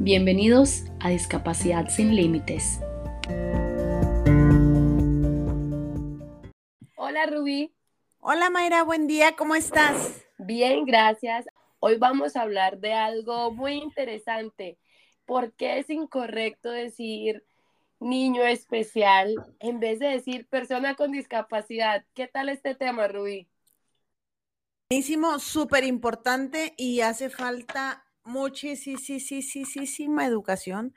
Bienvenidos a Discapacidad sin Límites. Hola Rubí. Hola Mayra, buen día, ¿cómo estás? Bien, gracias. Hoy vamos a hablar de algo muy interesante. ¿Por qué es incorrecto decir niño especial en vez de decir persona con discapacidad? ¿Qué tal este tema, Rubí? Buenísimo, súper importante y hace falta muchísima educación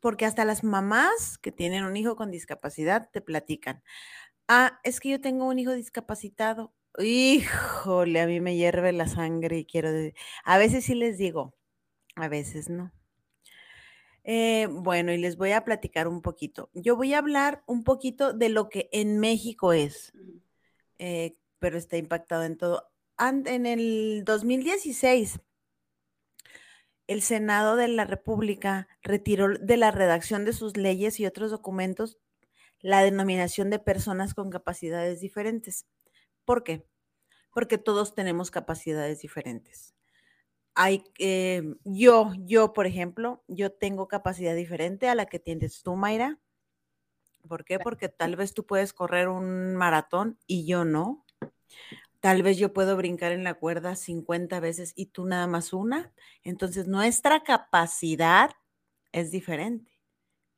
porque hasta las mamás que tienen un hijo con discapacidad te platican. Ah, es que yo tengo un hijo discapacitado. Híjole, a mí me hierve la sangre y quiero decir, a veces sí les digo, a veces no. Eh, bueno, y les voy a platicar un poquito. Yo voy a hablar un poquito de lo que en México es, eh, pero está impactado en todo. En el 2016, el Senado de la República retiró de la redacción de sus leyes y otros documentos la denominación de personas con capacidades diferentes. ¿Por qué? Porque todos tenemos capacidades diferentes. Hay, eh, yo, yo, por ejemplo, yo tengo capacidad diferente a la que tienes tú, Mayra. ¿Por qué? Porque tal vez tú puedes correr un maratón y yo no. Tal vez yo puedo brincar en la cuerda 50 veces y tú nada más una. Entonces, nuestra capacidad es diferente.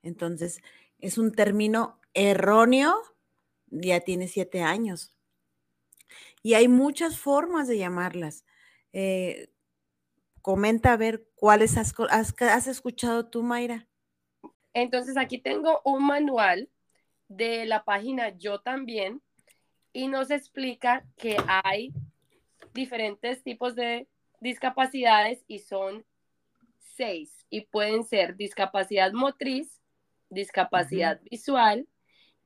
Entonces, es un término erróneo, ya tiene siete años. Y hay muchas formas de llamarlas. Eh, comenta a ver cuáles has, has, escuchado tú, Mayra. Entonces aquí tengo un manual de la página Yo también y nos explica que hay diferentes tipos de discapacidades y son seis y pueden ser discapacidad motriz, discapacidad visual,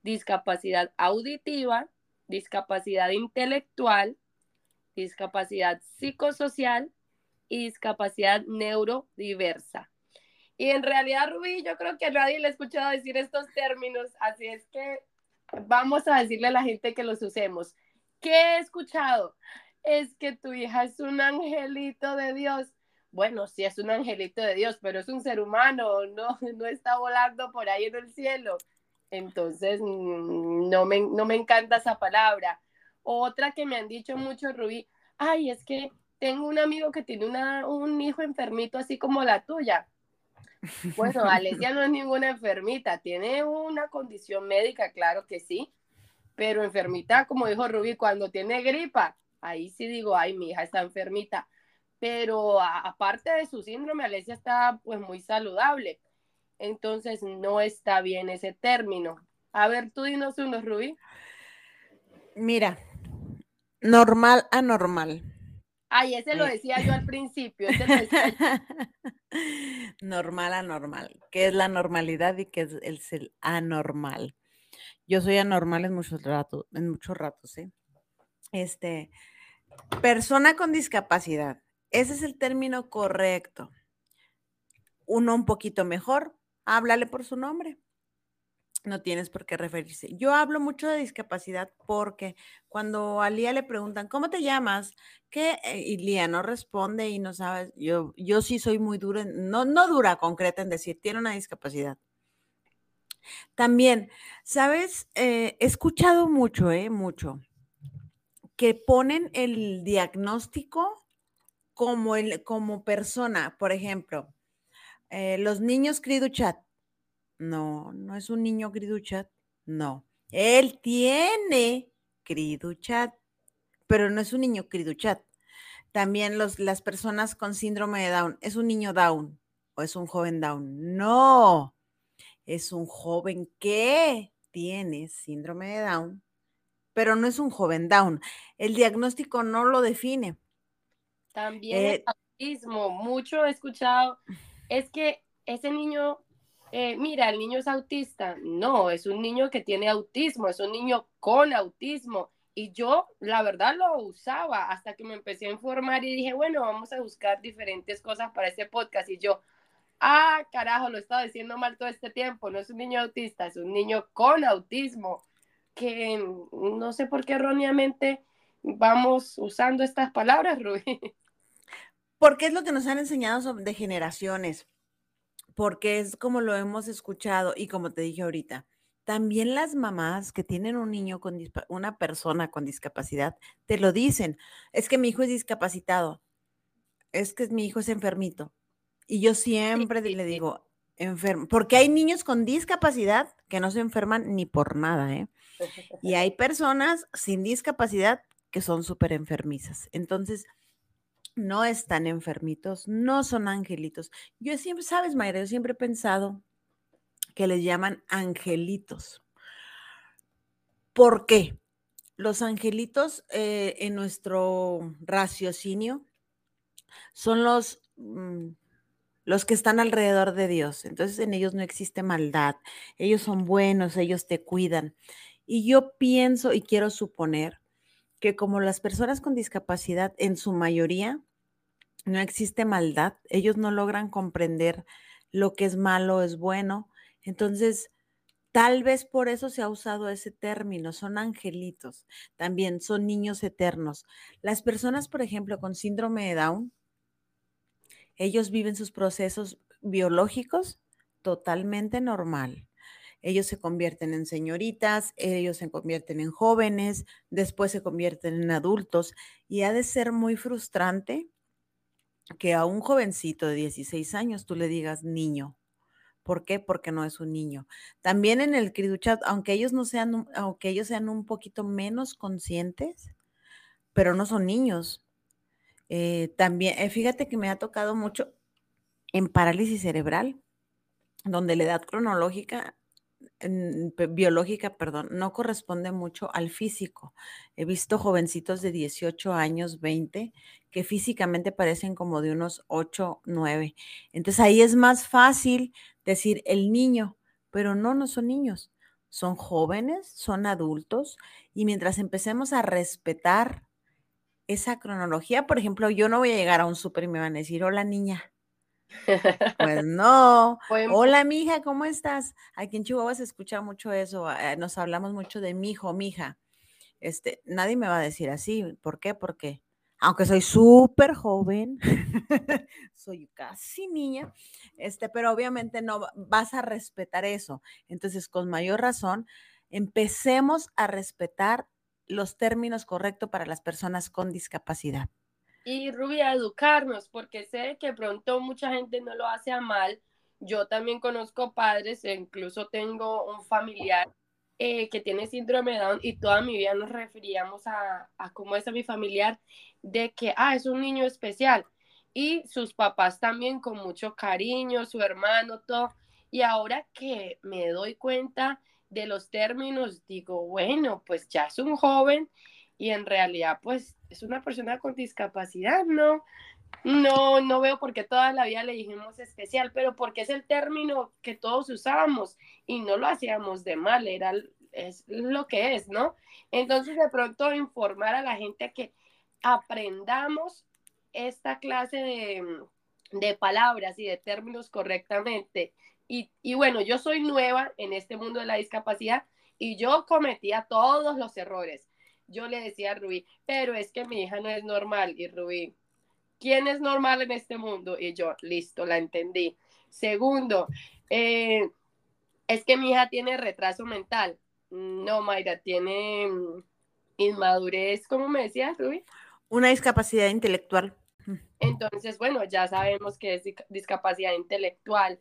discapacidad auditiva, discapacidad intelectual, discapacidad psicosocial y discapacidad neurodiversa. Y en realidad, Rubí, yo creo que nadie le ha escuchado decir estos términos, así es que vamos a decirle a la gente que los usemos. ¿Qué he escuchado? Es que tu hija es un angelito de Dios. Bueno, sí es un angelito de Dios, pero es un ser humano, no, no está volando por ahí en el cielo. Entonces, mm, no me, no me encanta esa palabra. Otra que me han dicho mucho, Rubí, ay, es que tengo un amigo que tiene una, un hijo enfermito así como la tuya. Bueno, Alesia no es ninguna enfermita, tiene una condición médica, claro que sí, pero enfermita, como dijo Rubí, cuando tiene gripa, ahí sí digo, ay, mi hija está enfermita, pero aparte de su síndrome, Alesia está pues muy saludable. Entonces no está bien ese término. A ver, tú dinos uno, Rubí. Mira, normal anormal. Ay, ese lo decía yo al principio. normal anormal. ¿Qué es la normalidad y qué es el, anormal? Yo soy anormal en muchos ratos, en muchos ratos, ¿eh? Este, persona con discapacidad. Ese es el término correcto. Uno un poquito mejor, háblale por su nombre. No tienes por qué referirse. Yo hablo mucho de discapacidad porque cuando a Lía le preguntan, ¿cómo te llamas? ¿Qué? Eh, y Lía no responde y no sabe. Yo, yo sí soy muy dura, no, no dura, concreta en decir, tiene una discapacidad. También, ¿sabes? Eh, he escuchado mucho, ¿eh? Mucho, que ponen el diagnóstico como, el, como persona. Por ejemplo, eh, los niños Criduchat. No, no es un niño Criduchat. No. Él tiene Criduchat, pero no es un niño Criduchat. También los, las personas con síndrome de Down. ¿Es un niño Down o es un joven Down? No. Es un joven que tiene síndrome de Down, pero no es un joven Down. El diagnóstico no lo define. También eh, autismo. Mucho he escuchado es que ese niño, eh, mira, el niño es autista. No, es un niño que tiene autismo, es un niño con autismo. Y yo, la verdad, lo usaba hasta que me empecé a informar y dije, bueno, vamos a buscar diferentes cosas para este podcast. Y yo, ah, carajo, lo he estado diciendo mal todo este tiempo. No es un niño autista, es un niño con autismo. Que no sé por qué erróneamente vamos usando estas palabras, Rubí. porque es lo que nos han enseñado de generaciones. Porque es como lo hemos escuchado y como te dije ahorita, también las mamás que tienen un niño con una persona con discapacidad te lo dicen, es que mi hijo es discapacitado, es que mi hijo es enfermito. Y yo siempre le digo, enfermo, porque hay niños con discapacidad que no se enferman ni por nada, ¿eh? Y hay personas sin discapacidad que son súper enfermizas. Entonces, no están enfermitos, no son angelitos. Yo siempre, sabes, Mayra, yo siempre he pensado que les llaman angelitos. ¿Por qué? Los angelitos eh, en nuestro raciocinio son los, mm, los que están alrededor de Dios. Entonces en ellos no existe maldad. Ellos son buenos, ellos te cuidan. Y yo pienso y quiero suponer que como las personas con discapacidad en su mayoría no existe maldad, ellos no logran comprender lo que es malo es bueno, entonces tal vez por eso se ha usado ese término, son angelitos, también son niños eternos. Las personas, por ejemplo, con síndrome de Down, ellos viven sus procesos biológicos totalmente normal ellos se convierten en señoritas, ellos se convierten en jóvenes, después se convierten en adultos y ha de ser muy frustrante que a un jovencito de 16 años tú le digas niño. ¿Por qué? Porque no es un niño. También en el Criduchat, aunque ellos no sean, aunque ellos sean un poquito menos conscientes, pero no son niños. Eh, también, eh, fíjate que me ha tocado mucho en parálisis cerebral, donde la edad cronológica biológica, perdón, no corresponde mucho al físico. He visto jovencitos de 18 años, 20, que físicamente parecen como de unos 8, 9. Entonces ahí es más fácil decir el niño, pero no, no son niños. Son jóvenes, son adultos, y mientras empecemos a respetar esa cronología, por ejemplo, yo no voy a llegar a un súper y me van a decir, hola niña, pues no. Hola, mija, ¿cómo estás? Aquí en Chihuahua se escucha mucho eso. Eh, nos hablamos mucho de mi hijo, mija. Este, nadie me va a decir así. ¿Por qué? Porque aunque soy súper joven, soy casi niña, este, pero obviamente no vas a respetar eso. Entonces, con mayor razón, empecemos a respetar los términos correctos para las personas con discapacidad y Rubia, educarnos, porque sé que pronto mucha gente no lo hace a mal. Yo también conozco padres, e incluso tengo un familiar eh, que tiene síndrome de Down y toda mi vida nos referíamos a, a cómo es a mi familiar, de que, ah, es un niño especial. Y sus papás también con mucho cariño, su hermano, todo. Y ahora que me doy cuenta de los términos, digo, bueno, pues ya es un joven y en realidad pues es una persona con discapacidad, ¿no? No, no veo por qué toda la vida le dijimos especial, pero porque es el término que todos usábamos y no lo hacíamos de mal, era es lo que es, ¿no? Entonces de pronto informar a la gente que aprendamos esta clase de, de palabras y de términos correctamente. Y, y bueno, yo soy nueva en este mundo de la discapacidad y yo cometía todos los errores yo le decía a Rubí, pero es que mi hija no es normal. Y Rubí, ¿quién es normal en este mundo? Y yo, listo, la entendí. Segundo, eh, es que mi hija tiene retraso mental. No, Mayra, tiene mm, inmadurez, ¿cómo me decías, Rubí? Una discapacidad intelectual. Entonces, bueno, ya sabemos que es discapacidad intelectual.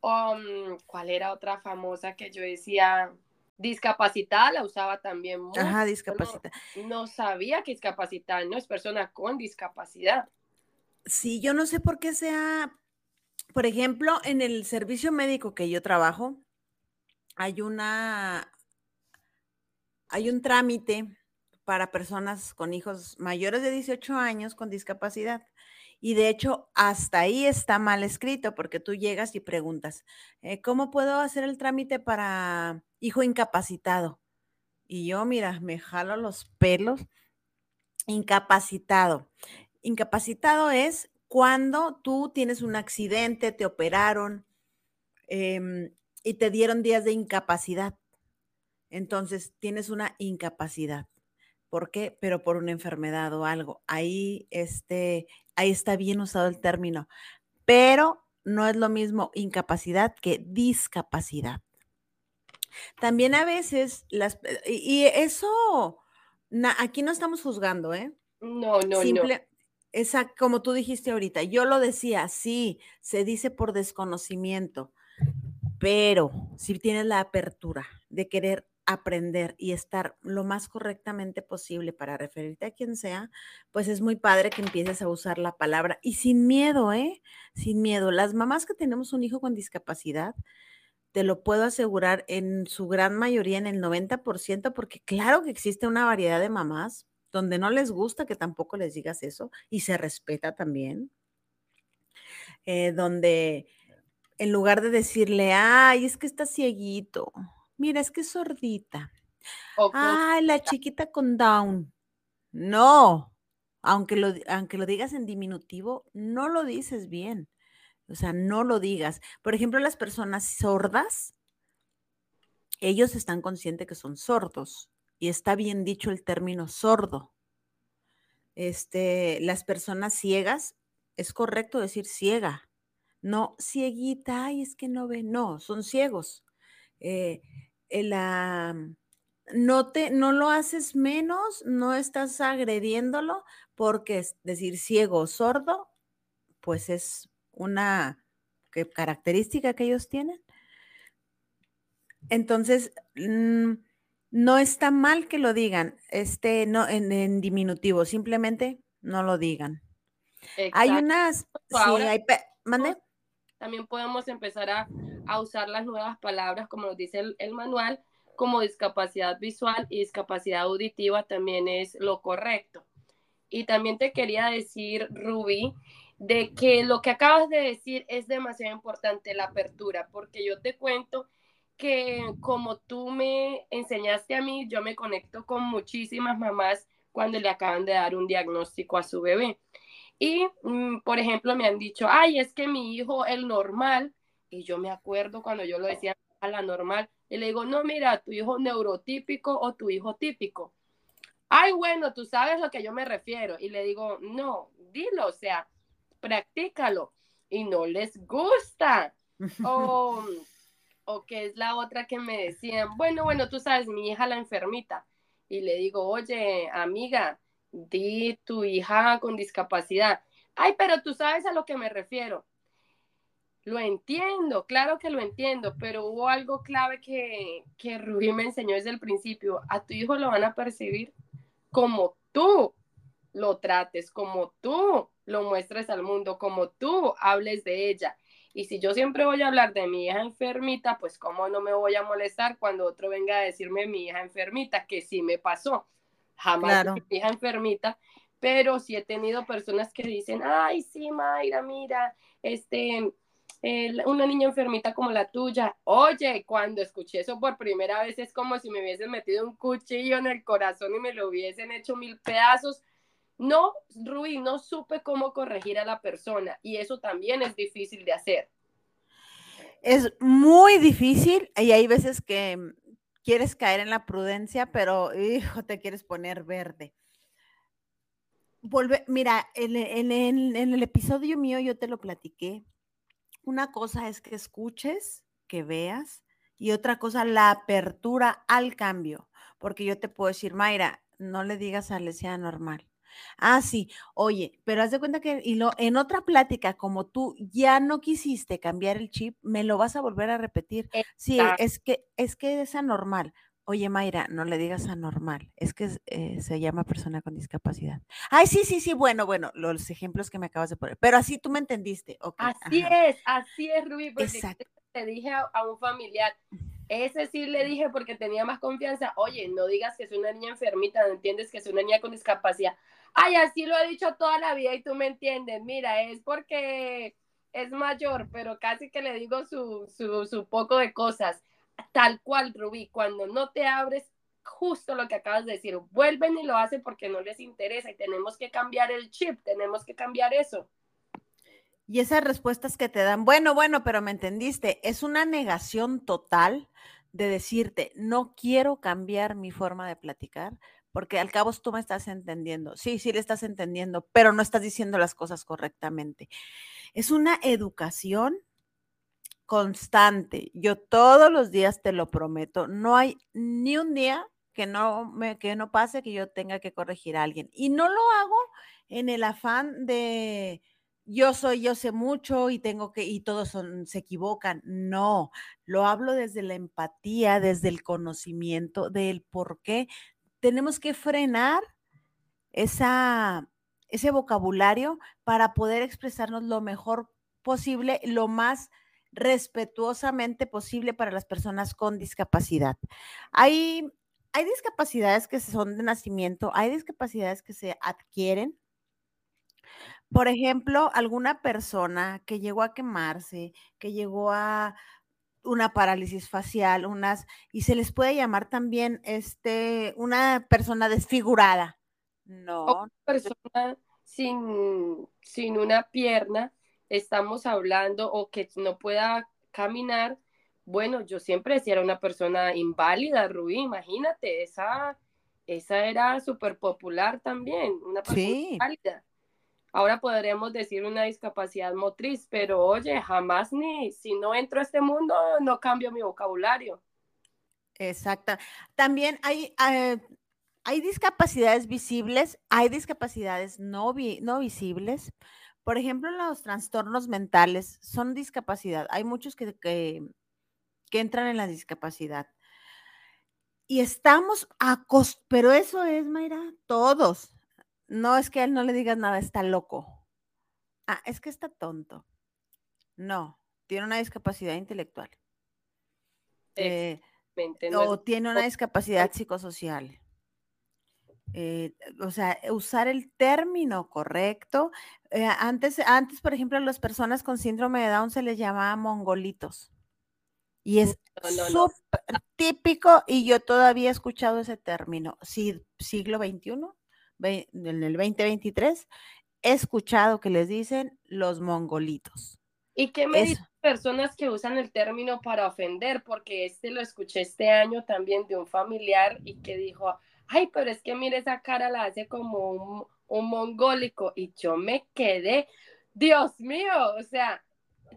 Um, ¿Cuál era otra famosa que yo decía? Discapacitada la usaba también mucho. Ajá, discapacitada. No, sabía que discapacitada no es persona con discapacidad. Sí, yo no sé por qué sea, por ejemplo, en el servicio médico que yo trabajo, hay una, hay un trámite para personas con hijos mayores de 18 años con discapacidad. Y de hecho, hasta ahí está mal escrito porque tú llegas y preguntas, eh, ¿cómo puedo hacer el trámite para hijo incapacitado? Y yo, mira, me jalo los pelos. Incapacitado. Incapacitado es cuando tú tienes un accidente, te operaron em, y te dieron días de incapacidad. Entonces, tienes una incapacidad. ¿Por qué? Pero por una enfermedad o algo. Ahí, este, ahí está bien usado el término. Pero no es lo mismo incapacidad que discapacidad. También a veces las y eso aquí no estamos juzgando, ¿eh? No, no, no. Esa, como tú dijiste ahorita, yo lo decía, sí, se dice por desconocimiento, pero si tienes la apertura de querer aprender y estar lo más correctamente posible para referirte a quien sea, pues es muy padre que empieces a usar la palabra y sin miedo, ¿eh? Sin miedo. Las mamás que tenemos un hijo con discapacidad, te lo puedo asegurar en su gran mayoría, en el 90%, porque claro que existe una variedad de mamás donde no les gusta que tampoco les digas eso y se respeta también, eh, donde en lugar de decirle, ay, es que está cieguito, mira, es que es sordita. Ay, la chiquita con Down. No, aunque lo, aunque lo digas en diminutivo, no lo dices bien. O sea, no lo digas. Por ejemplo, las personas sordas, ellos están conscientes que son sordos y está bien dicho el término sordo. Este, las personas ciegas, es correcto decir ciega, no cieguita, ay, es que no ve, no, son ciegos. Eh, la, no, te, no lo haces menos, no estás agrediéndolo, porque es decir ciego o sordo, pues es una característica que ellos tienen. Entonces, mm, no está mal que lo digan, este, no, en, diminutivo, simplemente no lo digan. Hay unas, sí, hay, ¿mande? También podemos empezar a, usar las nuevas palabras, como nos dice el, manual, como discapacidad visual y discapacidad auditiva también es lo correcto. Y también te quería decir, Ruby, de que lo que acabas de decir es demasiado importante, la apertura, porque yo te cuento que como tú me enseñaste a mí, yo me conecto con muchísimas mamás cuando le acaban de dar un diagnóstico a su bebé. Y, mm, por ejemplo, me han dicho, ay, es que mi hijo, el normal, y yo me acuerdo cuando yo lo decía a la normal, y le digo, no, mira, tu hijo neurotípico o tu hijo típico. Ay, bueno, tú sabes lo que yo me refiero. Y le digo, no, dilo, o sea, practícalo. Y no les gusta. o, o que es la otra que me decían, bueno, bueno, tú sabes, mi hija la enfermita. Y le digo, oye, amiga, di tu hija con discapacidad. Ay, pero tú sabes a lo que me refiero. Lo entiendo, claro que lo entiendo, pero hubo algo clave que, que Rubí me enseñó desde el principio. A tu hijo lo van a percibir como tú lo trates, como tú lo muestres al mundo, como tú hables de ella. Y si yo siempre voy a hablar de mi hija enfermita, pues cómo no me voy a molestar cuando otro venga a decirme mi hija enfermita, que sí me pasó jamás mi hija enfermita, pero sí he tenido personas que dicen, ay, sí, Mayra, mira, este, una niña enfermita como la tuya. Oye, cuando escuché eso por primera vez es como si me hubiesen metido un cuchillo en el corazón y me lo hubiesen hecho mil pedazos. No, Rui, no supe cómo corregir a la persona y eso también es difícil de hacer. Es muy difícil y hay veces que quieres caer en la prudencia, pero hijo, te quieres poner verde. Volve, mira, en, en, el episodio mío yo te lo platiqué. Una cosa es que escuches, que veas, y otra cosa, la apertura al cambio. Porque yo te puedo decir, Mayra, no le digas a Lesia normal. Ah, sí, oye, pero haz de cuenta que y lo, en otra plática, como tú ya no quisiste cambiar el chip, me lo vas a volver a repetir. Sí, es que es que es anormal. Oye, Mayra, no le digas anormal, es que eh, se llama persona con discapacidad. Ay, sí, sí, sí, bueno, bueno, los ejemplos que me acabas de poner, pero así tú me entendiste. así es, así es, Rubí, porque te dije a un familiar, ese sí le dije porque tenía más confianza, oye, no digas que es una niña enfermita, no entiendes que es una niña con discapacidad. Ay, así lo he dicho toda la vida y tú me entiendes. Mira, es porque es mayor, pero casi que le digo su, su, su poco de cosas. Tal cual, Rubí, cuando no te abres, justo lo que acabas de decir, vuelven y lo hacen porque no les interesa y tenemos que cambiar el chip, tenemos que cambiar eso. Y esas respuestas que te dan, bueno, bueno, pero me entendiste, es una negación total de decirte, no quiero cambiar mi forma de platicar porque al cabo tú me estás entendiendo. Sí, sí le estás entendiendo, pero no estás diciendo las cosas correctamente. Es una educación constante. Yo todos los días te lo prometo. No hay ni un día que no me que no pase que yo tenga que corregir a alguien y no lo hago en el afán de yo soy, yo sé mucho y tengo que, y todos se equivocan. No, lo hablo desde la empatía, desde el conocimiento del por qué. Tenemos que frenar esa, ese vocabulario para poder expresarnos lo mejor posible, lo más respetuosamente posible para las personas con discapacidad. Hay, hay discapacidades que son de nacimiento, hay discapacidades que se adquieren, por ejemplo, alguna persona que llegó a quemarse, que llegó a una parálisis facial, unas, y se les puede llamar también este, una persona desfigurada. No. Una persona sin, sin una pierna, estamos hablando, o que no pueda caminar. Bueno, yo siempre decía era una persona inválida, Rubí, imagínate, esa, esa era súper popular también, una persona inválida. Ahora podremos decir una discapacidad motriz, pero oye, jamás ni si no entro a este mundo, no cambio mi vocabulario. Exacto. También hay, eh, hay discapacidades visibles, hay discapacidades no, no visibles. Por ejemplo, los trastornos mentales son discapacidad. Hay muchos que, que, que entran en la discapacidad. Y estamos a pero eso es, Mayra, todos, no es que a él no le digas nada, está loco. Ah, es que está tonto. No, tiene una discapacidad intelectual. Eh, o tiene una discapacidad psicosocial. Eh, o sea, usar el término correcto. Eh, antes, antes, por ejemplo, a las personas con síndrome de Down se les llamaba mongolitos. Y es súper típico y yo todavía he escuchado ese término. Sí, siglo XXI en el 2023, he escuchado que les dicen los mongolitos. ¿Y qué me dicen personas que usan el término para ofender? Porque este lo escuché este año también de un familiar y que dijo, ay, pero es que mire esa cara la hace como un, un mongólico. Y yo me quedé, Dios mío, o sea,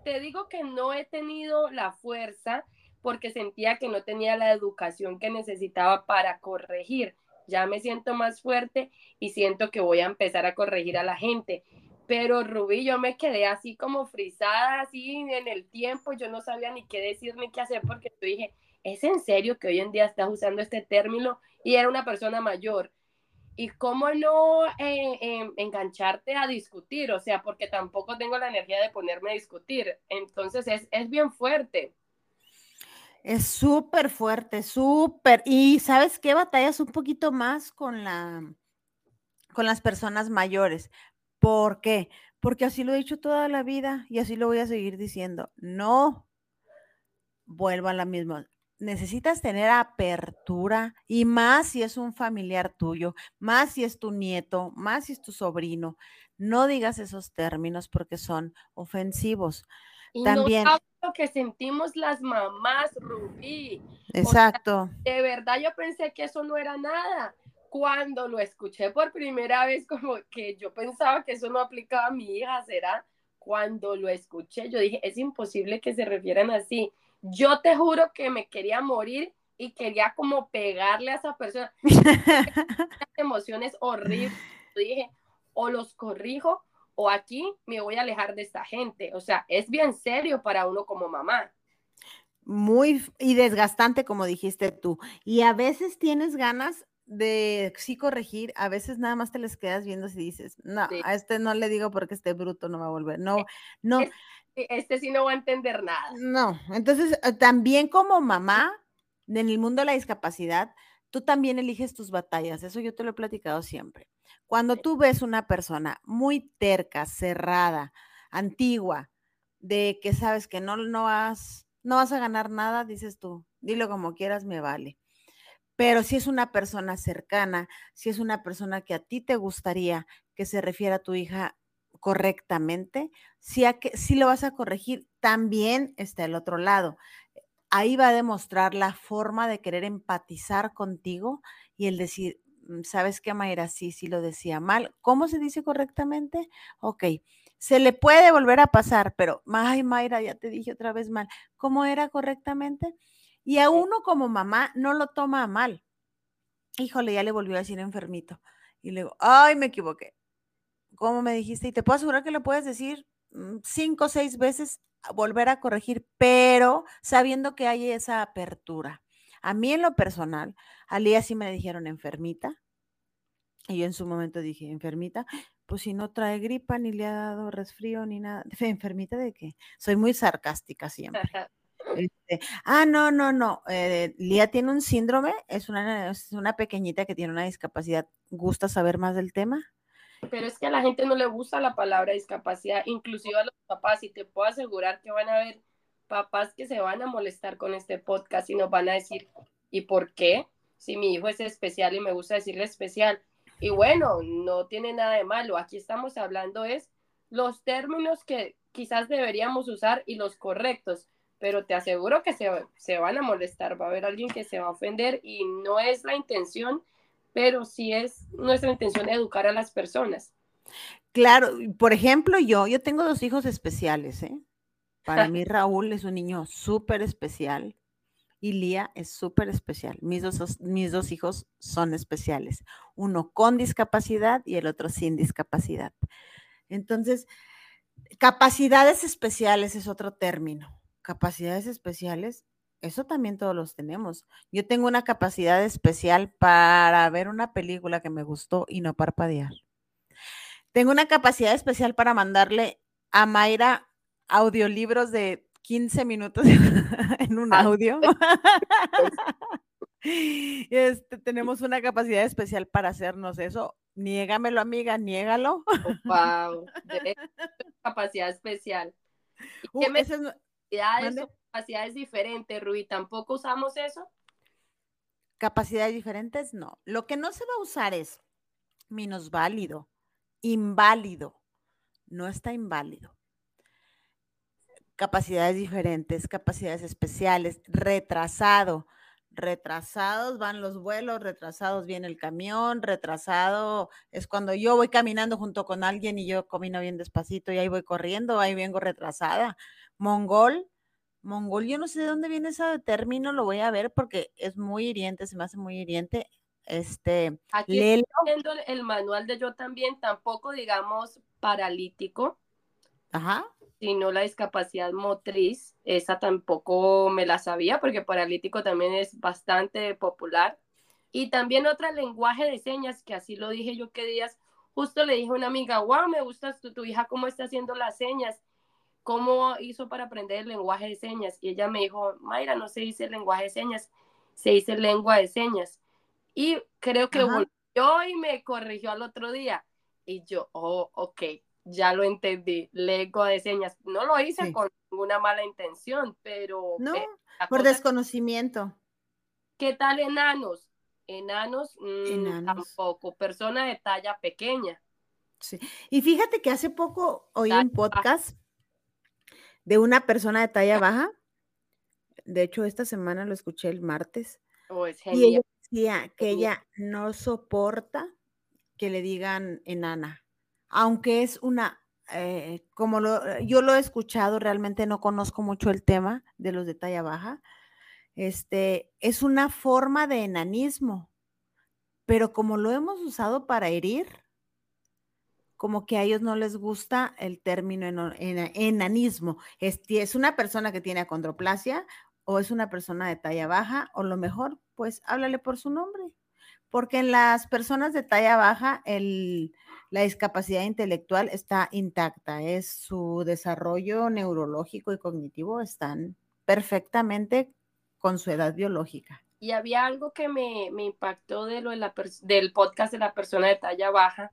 te digo que no he tenido la fuerza porque sentía que no tenía la educación que necesitaba para corregir ya me siento más fuerte y siento que voy a empezar a corregir a la gente. Pero Rubí, yo me quedé así como frisada, así en el tiempo, yo no sabía ni qué decir ni qué hacer porque yo dije, ¿es en serio que hoy en día estás usando este término? Y era una persona mayor. ¿Y cómo no eh, em, engancharte a discutir? O sea, porque tampoco tengo la energía de ponerme a discutir. Entonces es, es bien fuerte. Es súper fuerte, súper. Y sabes qué batallas un poquito más con la con las personas mayores. ¿Por qué? Porque así lo he dicho toda la vida y así lo voy a seguir diciendo. No vuelvo a la misma. Necesitas tener apertura y más si es un familiar tuyo, más si es tu nieto, más si es tu sobrino. No digas esos términos porque son ofensivos. También lo que sentimos las mamás, Rubí. Exacto. de verdad yo pensé que eso no era nada. Cuando lo escuché por primera vez, como que yo pensaba que eso no aplicaba a mi hija, ¿será? Cuando lo escuché, yo dije, es imposible que se refieran así. Yo te juro que me quería morir y quería como pegarle a esa persona. emociones horribles. Yo dije, o los corrijo o aquí me voy a alejar de esta gente. O sea, es bien serio para uno como mamá. Muy y desgastante, como dijiste tú. Y a veces tienes ganas de sí corregir, a veces nada más te les quedas viendo si dices, no, a este no le digo porque este bruto no va a volver. No, e, no. Este, sí no va a entender nada. No, entonces eh, también como mamá, en el mundo de la discapacidad, tú también eliges tus batallas. Eso yo te lo he platicado siempre. Cuando tú ves una persona muy terca, cerrada, antigua, de que sabes que no, no, vas, no vas a ganar nada, dices tú, dilo como quieras, me vale. Pero si es una persona cercana, si es una persona que a ti te gustaría que se refiera a tu hija correctamente, si, a que, si lo vas a corregir, también está el otro lado. Ahí va a demostrar la forma de querer empatizar contigo y el decir, mm, ¿sabes qué, Mayra? Sí, sí lo decía mal. ¿Cómo se dice correctamente? Ok, se le puede volver a pasar, pero, ay, Mayra, ya te dije otra vez mal. ¿Cómo era correctamente? Y a uno como mamá no lo toma mal. Híjole, ya le volvió a decir enfermito. Y le digo, ay, me equivoqué. ¿Cómo me dijiste? Y te puedo asegurar que le puedes decir mm, cinco o seis veces, volver a corregir, pero sabiendo que hay esa apertura. A mí en lo personal, al día sí me dijeron enfermita. Y yo en su momento dije, enfermita, pues si no trae gripa, ni le ha dado resfrío, ni nada. ¿Enfermita de qué? Soy muy sarcástica siempre. Este, ah, no, no, no. Eh, Lía tiene un síndrome, es una, es una pequeñita que tiene una discapacidad. ¿Gusta saber más del tema? Pero es que a la gente no le gusta la palabra discapacidad, inclusive a los papás, y te puedo asegurar que van a haber papás que se van a molestar con este podcast y nos van a decir, ¿y por qué? Si mi hijo es especial y me gusta decirle especial. Y bueno, no tiene nada de malo. Aquí estamos hablando es los términos que quizás deberíamos usar y los correctos pero te aseguro que se, se, van a molestar, va a haber alguien que se va a ofender y no es la intención, pero sí es nuestra intención educar a las personas. Claro, por ejemplo, yo, yo tengo dos hijos especiales, ¿eh? Para mí Raúl es un niño súper especial y Lía es súper especial. Mis dos, mis dos hijos son especiales, uno con discapacidad y el otro sin discapacidad. Entonces, capacidades especiales es otro término capacidades especiales, eso también todos los tenemos. Yo tengo una capacidad especial para ver una película que me gustó y no parpadear. Tengo una capacidad especial para mandarle a Mayra audiolibros de 15 minutos en un audio. Este, tenemos una capacidad especial para hacernos eso. Niégamelo, amiga, niégalo. wow, capacidad especial. Uh, es, capacidades capacidades diferentes, Rui, ¿tampoco usamos eso? Capacidades diferentes, no. Lo que no se va a usar es minusválido, inválido. No está inválido. Capacidades diferentes, capacidades especiales, retrasado. Retrasados van los vuelos, retrasados viene el camión, retrasado es cuando yo voy caminando junto con alguien y yo camino bien despacito y ahí voy corriendo, ahí vengo retrasada Mongol, mongol, yo no sé de dónde viene ese término, lo voy a ver porque es muy hiriente, se me hace muy hiriente. Este, Aquí estoy el manual de yo también, tampoco digamos paralítico, Ajá. sino la discapacidad motriz, esa tampoco me la sabía porque paralítico también es bastante popular. Y también otra lenguaje de señas, que así lo dije yo que días, justo le dije a una amiga, wow, me gusta tu, tu hija cómo está haciendo las señas. ¿Cómo hizo para aprender el lenguaje de señas? Y ella me dijo, Mayra, no se dice lenguaje de señas, se dice lengua de señas. Y creo que volvió y me corrigió al otro día. Y yo, oh, ok, ya lo entendí, lengua de señas. No lo hice con ninguna mala intención, pero... No, por desconocimiento. ¿Qué tal enanos? Enanos, mm, enanos. tampoco. Persona de talla pequeña. Sí. Y fíjate que hace poco oí un podcast de una persona de talla baja. De hecho, esta semana lo escuché el martes. Oh, y ella decía que ella no soporta que le digan enana, aunque es una, eh, como lo, yo lo he escuchado, realmente no conozco mucho el tema de los de talla baja. Este es una forma de enanismo, pero como lo hemos usado para herir, como que a ellos no les gusta el término enanismo. Es, es una persona que tiene acondroplasia o es una persona de talla baja o lo mejor, pues háblale por su nombre. Porque en las personas de talla baja el, la discapacidad intelectual está intacta, es su desarrollo neurológico y cognitivo están perfectamente con su edad biológica. Y había algo que me, me impactó de lo de la del podcast de la persona de talla baja,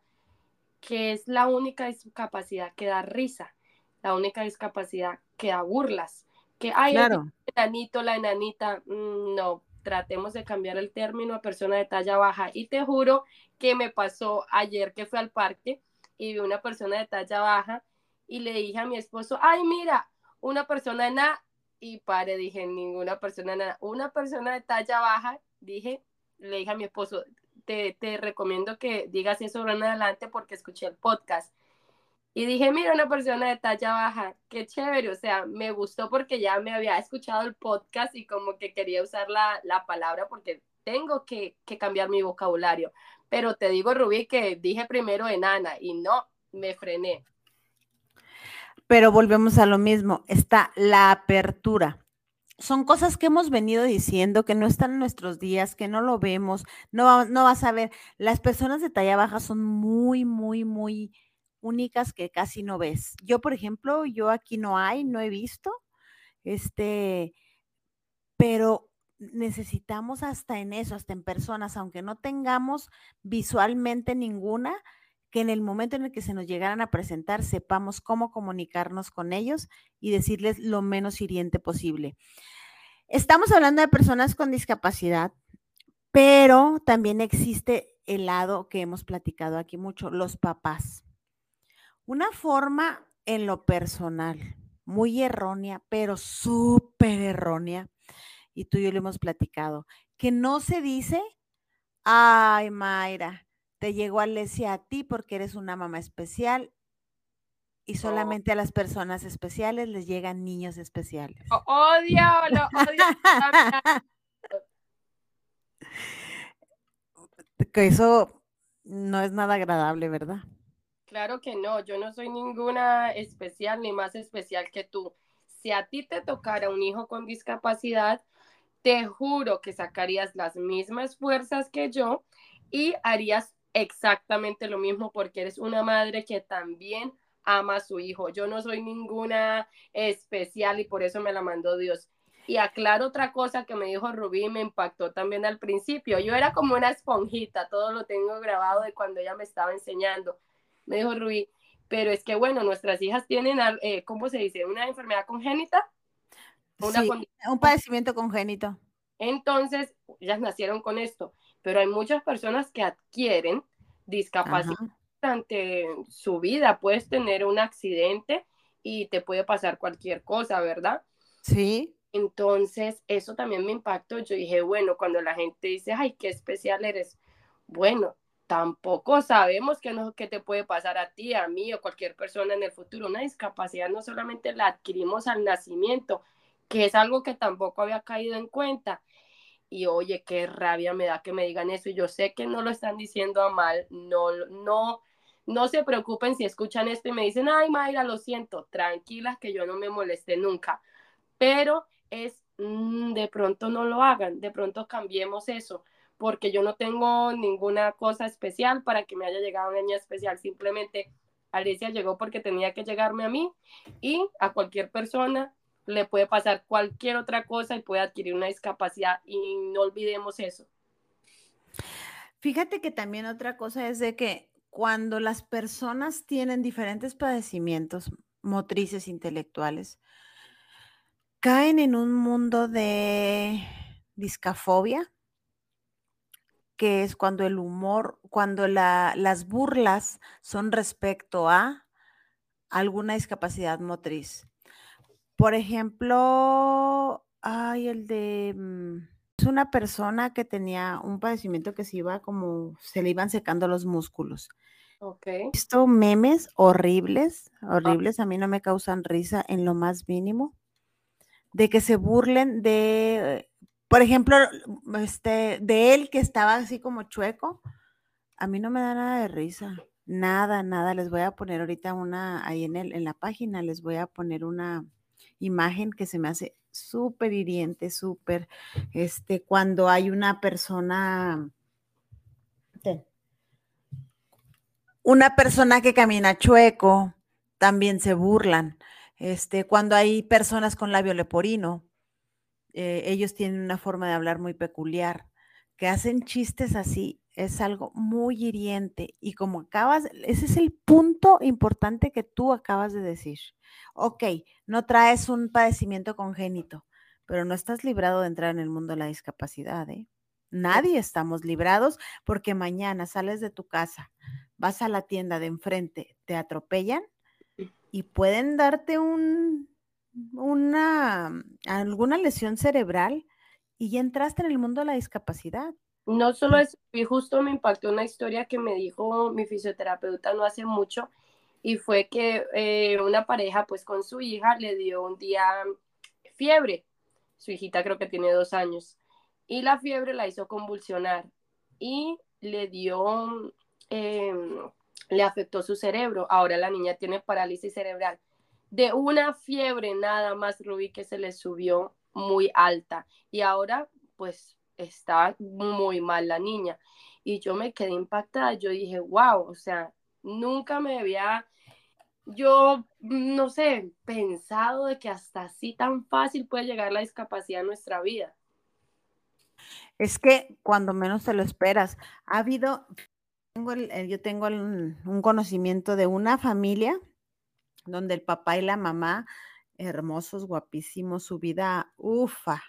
que es la única discapacidad que da risa, la única discapacidad que da burlas, que hay el enanito, la enanita, mm, no, tratemos de cambiar el término a persona de talla baja. Y te juro que me pasó ayer que fui al parque y vi una persona de talla baja y le dije a mi esposo, ay mira, una persona enana y pare, dije, ninguna persona enana, una persona de talla baja, dije, le dije a mi esposo, te, recomiendo que digas eso en adelante porque escuché el podcast. Y dije, mira, una persona de talla baja, qué chévere, o sea, me gustó porque ya me había escuchado el podcast y como que quería usar la, la palabra porque tengo que, que, cambiar mi vocabulario. Pero te digo, Rubí, que dije primero enana y no, me frené. Pero volvemos a lo mismo, está la apertura. Son cosas que hemos venido diciendo, que no están en nuestros días, que no lo vemos, no, no vas a ver. Las personas de talla baja son muy, muy, muy únicas que casi no ves. Yo, por ejemplo, yo aquí no hay, no he visto, este, pero necesitamos hasta en eso, hasta en personas, aunque no tengamos visualmente ninguna, en el momento en el que se nos llegaran a presentar sepamos cómo comunicarnos con ellos y decirles lo menos hiriente posible. Estamos hablando de personas con discapacidad, pero también existe el lado que hemos platicado aquí mucho, los papás. Una forma en lo personal, muy errónea, pero súper errónea, y tú y yo lo hemos platicado, que no se dice, ay Mayra, te llegó Alesia a ti porque eres una mamá especial y solamente a las personas especiales les llegan niños especiales. odio, lo odio. que eso no es nada agradable, ¿verdad? Claro que no, yo no soy ninguna especial ni más especial que tú. Si a ti te tocara un hijo con discapacidad, te juro que sacarías las mismas fuerzas que yo y harías exactamente lo mismo porque eres una madre que también ama a su hijo. Yo no soy ninguna especial y por eso me la mandó Dios. Y aclaro otra cosa que me dijo Rubí me impactó también al principio. Yo era como una esponjita, todo lo tengo grabado de cuando ella me estaba enseñando me dijo Rubí, pero es que bueno, nuestras hijas tienen, eh, ¿cómo se dice? Una enfermedad congénita. un padecimiento congénito. Entonces, ellas nacieron con esto, pero hay muchas personas que adquieren discapacidad durante su vida. Puedes tener un accidente y te puede pasar cualquier cosa, ¿verdad? Sí. Entonces, eso también me impactó. Yo dije, bueno, cuando la gente dice, ay, qué especial eres, bueno, tampoco sabemos qué, no, qué te puede pasar a ti, a mí o cualquier persona en el futuro. Una discapacidad no solamente la adquirimos al nacimiento, que es algo que tampoco había caído en cuenta. Y oye, qué rabia me da que me digan eso. Y yo sé que no lo están diciendo a mal, no, no, no se preocupen si escuchan esto y me dicen, ay, Mayra, lo siento, tranquilas que yo no me molesté nunca. Pero es, mm, de pronto no lo hagan, de pronto cambiemos eso porque yo no tengo ninguna cosa especial para que me haya llegado una niña especial, simplemente Alicia llegó porque tenía que llegarme a mí y a cualquier persona le puede pasar cualquier otra cosa y puede adquirir una discapacidad y no olvidemos eso. Fíjate que también otra cosa es de que cuando las personas tienen diferentes padecimientos motrices intelectuales, caen en un mundo de discafobia, que es cuando el humor, cuando las burlas son respecto a alguna discapacidad motriz. Por ejemplo, ay, el de mm, es una persona que tenía un padecimiento que se iba como se le iban secando los músculos. Ok. Esto memes horribles, ah. horribles, a mí no me causan risa en lo más mínimo, de que se burlen de por ejemplo, este, de él que estaba así como chueco, a mí no me da nada de risa. Nada, nada. Les voy a poner ahorita una, ahí en, el, en la página, les voy a poner una imagen que se me hace súper hiriente, súper, este, cuando hay una persona, una persona que camina chueco, también se burlan. Este, cuando hay personas con labio leporino, eh, ellos tienen una forma de hablar muy peculiar, que hacen chistes así, es algo muy hiriente. Y como acabas, ese es el punto importante que tú acabas de decir. Ok, no traes un padecimiento congénito, pero no estás librado de entrar en el mundo de la discapacidad, ¿eh? Nadie estamos librados porque mañana sales de tu casa, vas a la tienda de enfrente, te atropellan y pueden darte un una alguna lesión cerebral y ya entraste en el mundo de la discapacidad. No solo eso, y justo me impactó una historia que me dijo mi fisioterapeuta no hace mucho, y fue que eh, una pareja pues con su hija le dio un día fiebre, su hijita creo que tiene dos años, y la fiebre la hizo convulsionar y le dio, em, le afectó su cerebro, ahora la niña tiene parálisis cerebral. De una fiebre nada más, Rubí, que se le subió muy alta. Y ahora pues está muy mal la niña. Y yo me quedé impactada, yo dije, wow, o sea, nunca me había, yo, no sé, pensado de que hasta así tan fácil puede llegar la discapacidad a nuestra vida. Es que cuando menos te lo esperas, ha habido, tengo yo tengo un conocimiento de una familia donde el papá y la mamá, hermosos, guapísimos, su vida, ufa,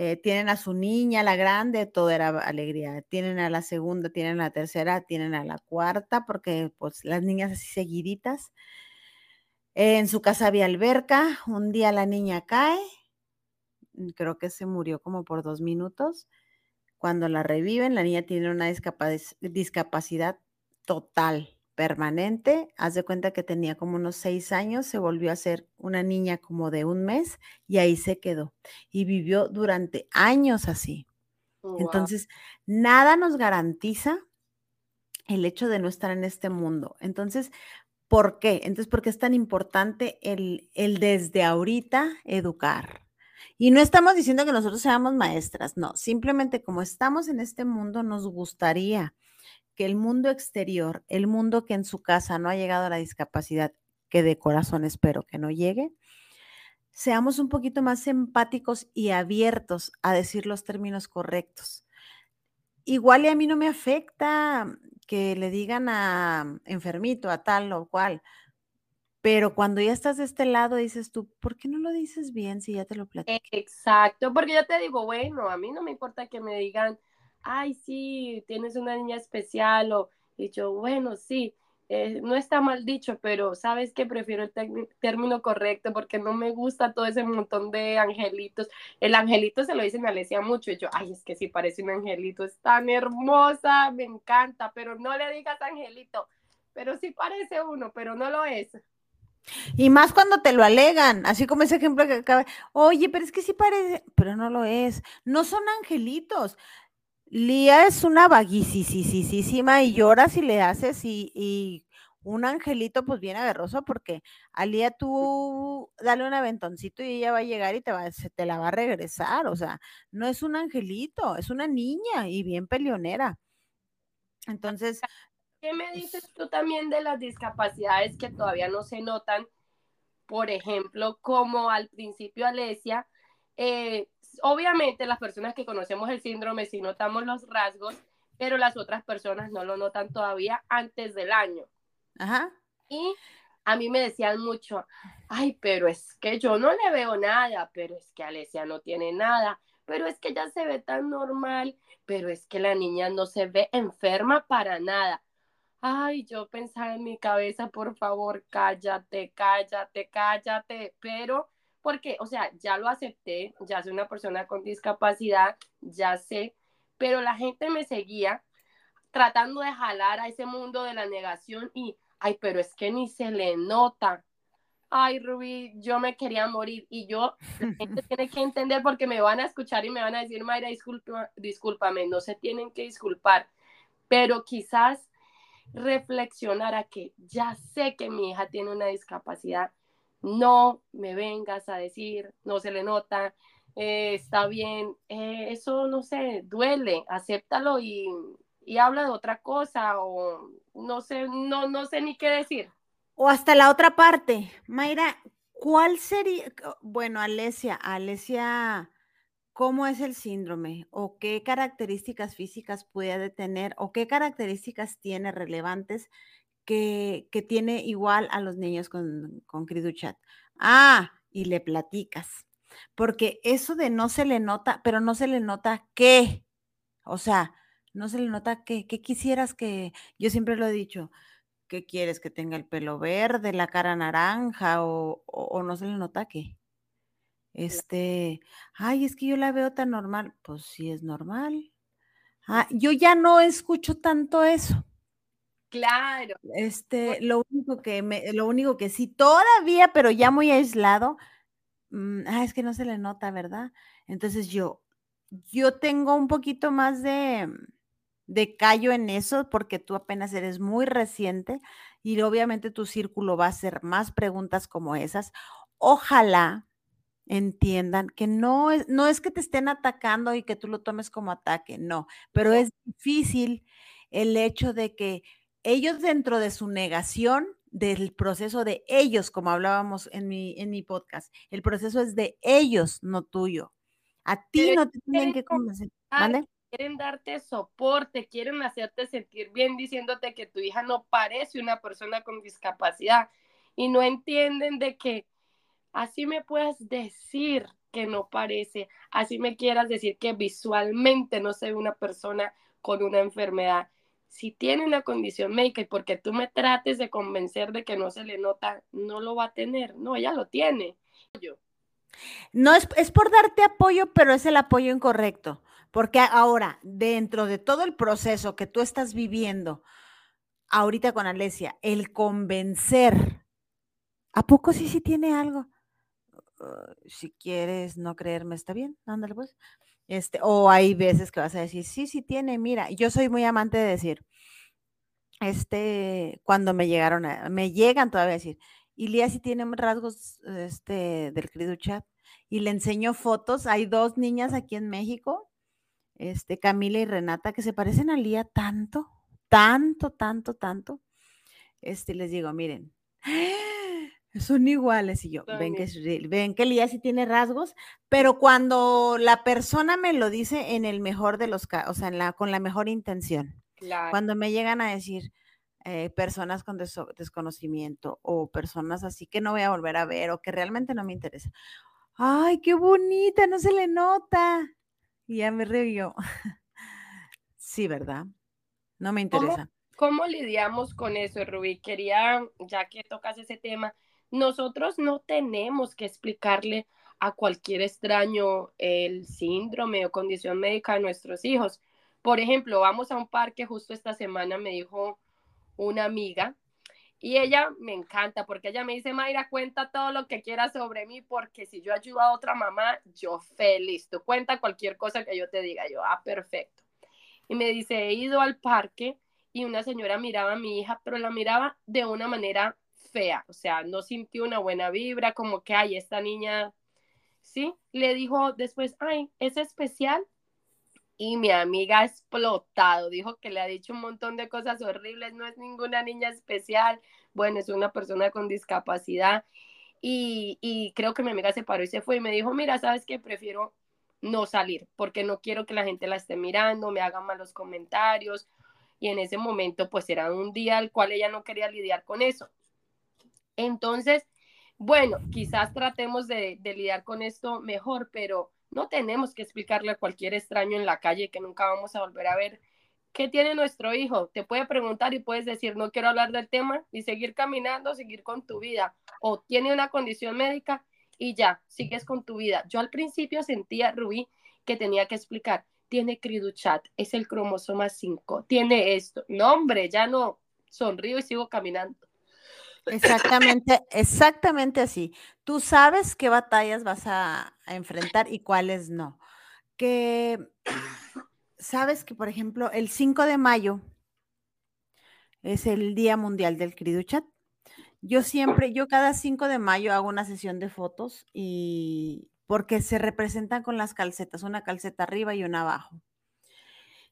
eh, tienen a su niña, la grande, todo era alegría. Tienen a la segunda, tienen a la tercera, tienen a la cuarta, porque pues las niñas así seguiditas. En su casa había alberca, un día la niña cae, mm, creo que se murió como por dos minutos. Cuando la reviven, la niña tiene una discapacidad total permanente. Haz de cuenta que tenía como unos seis años, se volvió a ser una niña como de un mes y ahí se quedó. Y vivió durante años así. Entonces, nada nos garantiza el hecho de no estar en este mundo. Entonces, ¿por qué? Entonces, ¿por qué es tan importante el, el desde ahorita educar? Y no estamos diciendo que nosotros seamos maestras, no, simplemente como estamos en este mundo, nos gustaría que el mundo exterior, el mundo que en su casa no ha llegado a la discapacidad, que de corazón espero que no llegue, seamos un poquito más empáticos y abiertos a decir los términos correctos. Igual y a mí no me afecta que le digan a enfermito, a tal o cual, pero cuando ya estás de este lado dices tú, ¿por qué no lo dices bien si ya te lo platico? Exacto, porque yo te digo, bueno, a mí no me importa que me digan ay, sí, tienes una niña especial, o y yo, bueno, sí, eh, no está mal dicho, pero sabes que prefiero el término correcto porque no me gusta todo ese montón de angelitos. El angelito se lo dice a Alesia mucho y yo, ay, es que sí parece un angelito, es tan hermosa, me encanta, pero no le digas angelito, pero sí parece uno, pero no lo es. Y más cuando te lo alegan, así como ese ejemplo que acaba, oye, pero es que sí parece, pero no lo es. No son angelitos. Lía es una vaguísima y llora si le haces y, un angelito pues bien agarroso porque a Lía tú dale un aventoncito y ella va a llegar y te, va, se te la va a regresar, o sea, no es un angelito, es una niña y bien peleonera. Entonces... ¿Qué me dices pues tú también de las discapacidades que todavía no se notan? Por ejemplo, como al principio Alesia, eh, obviamente las personas que conocemos el síndrome sí notamos los rasgos, pero las otras personas no lo notan todavía antes del año. Ajá. Y a mí me decían mucho, ay, pero es que yo no le veo nada, pero es que Alesia no tiene nada, pero es que ella se ve tan normal, pero es que la niña no se ve enferma para nada. Ay, yo pensaba en mi cabeza, por favor, cállate, cállate, cállate, pero porque, o sea, ya lo acepté, ya soy una persona con discapacidad, ya sé, pero la gente me seguía tratando de jalar a ese mundo de la negación y, ay, pero es que ni se le nota. Ay, Ruby, yo me quería morir y yo, la gente tiene que entender porque me van a escuchar y me van a decir, Mayra, disculpa, discúlpame, no se tienen que disculpar, pero quizás reflexionar a que ya sé que mi hija tiene una discapacidad, no me vengas a decir, no se le nota, eh, está bien, eh, eso no sé, duele, acéptalo y, y, habla de otra cosa o no sé, no, no sé ni qué decir. O hasta la otra parte, Mayra, ¿cuál sería, bueno, Alesia, Alesia, ¿cómo es el síndrome? ¿O qué características físicas puede tener? ¿O qué características tiene relevantes que, tiene igual a los niños con, con Criduchat. Ah, y le platicas. Porque eso de no se le nota, pero no se le nota qué. O sea, no se le nota qué. ¿Qué quisieras que, yo siempre lo he dicho, ¿qué quieres? ¿Que tenga el pelo verde, la cara naranja o, o no se le nota qué? Este, ay, es que yo la veo tan normal. Pues sí es normal. Ah, yo ya no escucho tanto eso. Claro. Este, lo único que me, lo único que sí, todavía, pero ya muy aislado, mm, ah, es que no se le nota, ¿verdad? Entonces yo, yo tengo un poquito más de, de callo en eso porque tú apenas eres muy reciente y obviamente tu círculo va a hacer más preguntas como esas. Ojalá entiendan que no es, no es que te estén atacando y que tú lo tomes como ataque, no, pero es difícil el hecho de que ellos dentro de su negación del proceso de ellos, como hablábamos en mi, en mi podcast, el proceso es de ellos, no tuyo. A ti no te tienen que convencer. Quieren darte soporte, quieren hacerte sentir bien diciéndote que tu hija no parece una persona con discapacidad y no entienden de que así me puedes decir que no parece, así me quieras decir que visualmente no ve una persona con una enfermedad. Si tiene una condición médica y porque tú me trates de convencer de que no se le nota, no lo va a tener. No, ella lo tiene. Yo. No es, es por darte apoyo, pero es el apoyo incorrecto. Porque ahora, dentro de todo el proceso que tú estás viviendo, ahorita con Alesia, el convencer, ¿a poco sí sí tiene algo? Uh, si quieres no creerme, está bien, ándale pues. Este, o hay veces que vas a decir, sí, sí tiene, mira, yo soy muy amante de decir, este, cuando me llegaron, a, me llegan todavía a decir, Ilia sí tiene rasgos este, del querido chat, y le enseño fotos, hay dos niñas aquí en México, este, Camila y Renata, que se parecen a Lía tanto, tanto, tanto, tanto. Este, les digo, miren, son iguales y yo, ven que, ven que Lía sí tiene rasgos, pero cuando la persona me lo dice en el mejor de los casos, o sea, en la, con la mejor intención, cuando me llegan a decir eh, personas con desconocimiento o personas así que no voy a volver a ver o que realmente no me interesa, ay, qué bonita, no se le nota. Y ya me río sí, ¿verdad? No me interesa. ¿Cómo, lidiamos con eso, Rubí? Quería, ya que tocas ese tema, nosotros no tenemos que explicarle a cualquier extraño el síndrome o condición médica de nuestros hijos. Por ejemplo, vamos a un parque, justo esta semana me dijo una amiga y ella me encanta porque ella me dice, Mayra, cuenta todo lo que quieras sobre mí porque si yo ayudo a otra mamá, yo feliz. Tú cuenta cualquier cosa que yo te diga. Yo, ah, perfecto. Y me dice, he ido al parque y una señora miraba a mi hija, pero la miraba de una manera fea. O sea, no sintió una buena vibra, como que, ay, esta niña, ¿sí? Le dijo después, ay, es especial y mi amiga ha explotado, dijo que le ha dicho un montón de cosas horribles, no es ninguna niña especial, bueno, es una persona con discapacidad y, creo que mi amiga se paró y se fue y me dijo, mira, sabes que prefiero no salir porque no quiero que la gente la esté mirando, me hagan malos comentarios y en ese momento pues era un día al cual ella no quería lidiar con eso. Entonces, bueno, quizás tratemos de, lidiar con esto mejor, pero no tenemos que explicarle a cualquier extraño en la calle que nunca vamos a volver a ver qué tiene nuestro hijo. Te puede preguntar y puedes decir, no quiero hablar del tema y seguir caminando, seguir con tu vida. O tiene una condición médica y ya, sigues con tu vida. Yo al principio sentía, Rubí, que tenía que explicar, tiene criduchat, es el cromosoma 5, tiene esto. No, hombre, ya no, sonrío y sigo caminando. Exactamente, exactamente así. Tú sabes qué batallas vas a, enfrentar y cuáles no. Que sabes que, por ejemplo, el 5 de mayo es el Día Mundial del Criduchat. Yo siempre, yo cada 5 de mayo hago una sesión de fotos y porque se representan con las calcetas, una calceta arriba y una abajo.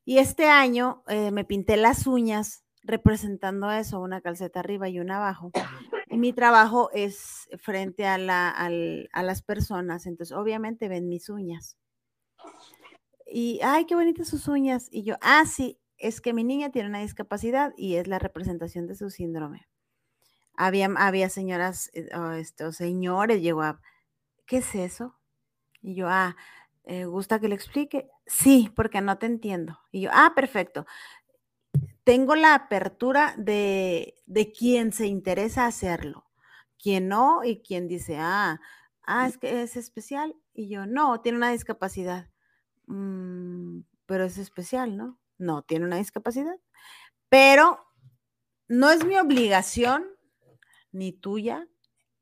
Y este año eh, me pinté las uñas representando eso, una calceta arriba y una abajo. Y mi trabajo es frente a, la, a las personas, entonces obviamente ven mis uñas. Y, ay, qué bonitas sus uñas. Y yo, ah, sí, es que mi niña tiene una discapacidad y es la representación de su síndrome. Había, había señoras eh, o, señores, llegó a, ¿qué es eso? Y yo, ah, eh, ¿gusta que le explique? Sí, porque no te entiendo. Y yo, ah, perfecto tengo la apertura de, de quien se interesa hacerlo, quien no y quien dice, ah, ah, es que es especial. Y yo, no, tiene una discapacidad. Mm, pero es especial, ¿no? no tiene una discapacidad, pero no es mi obligación ni tuya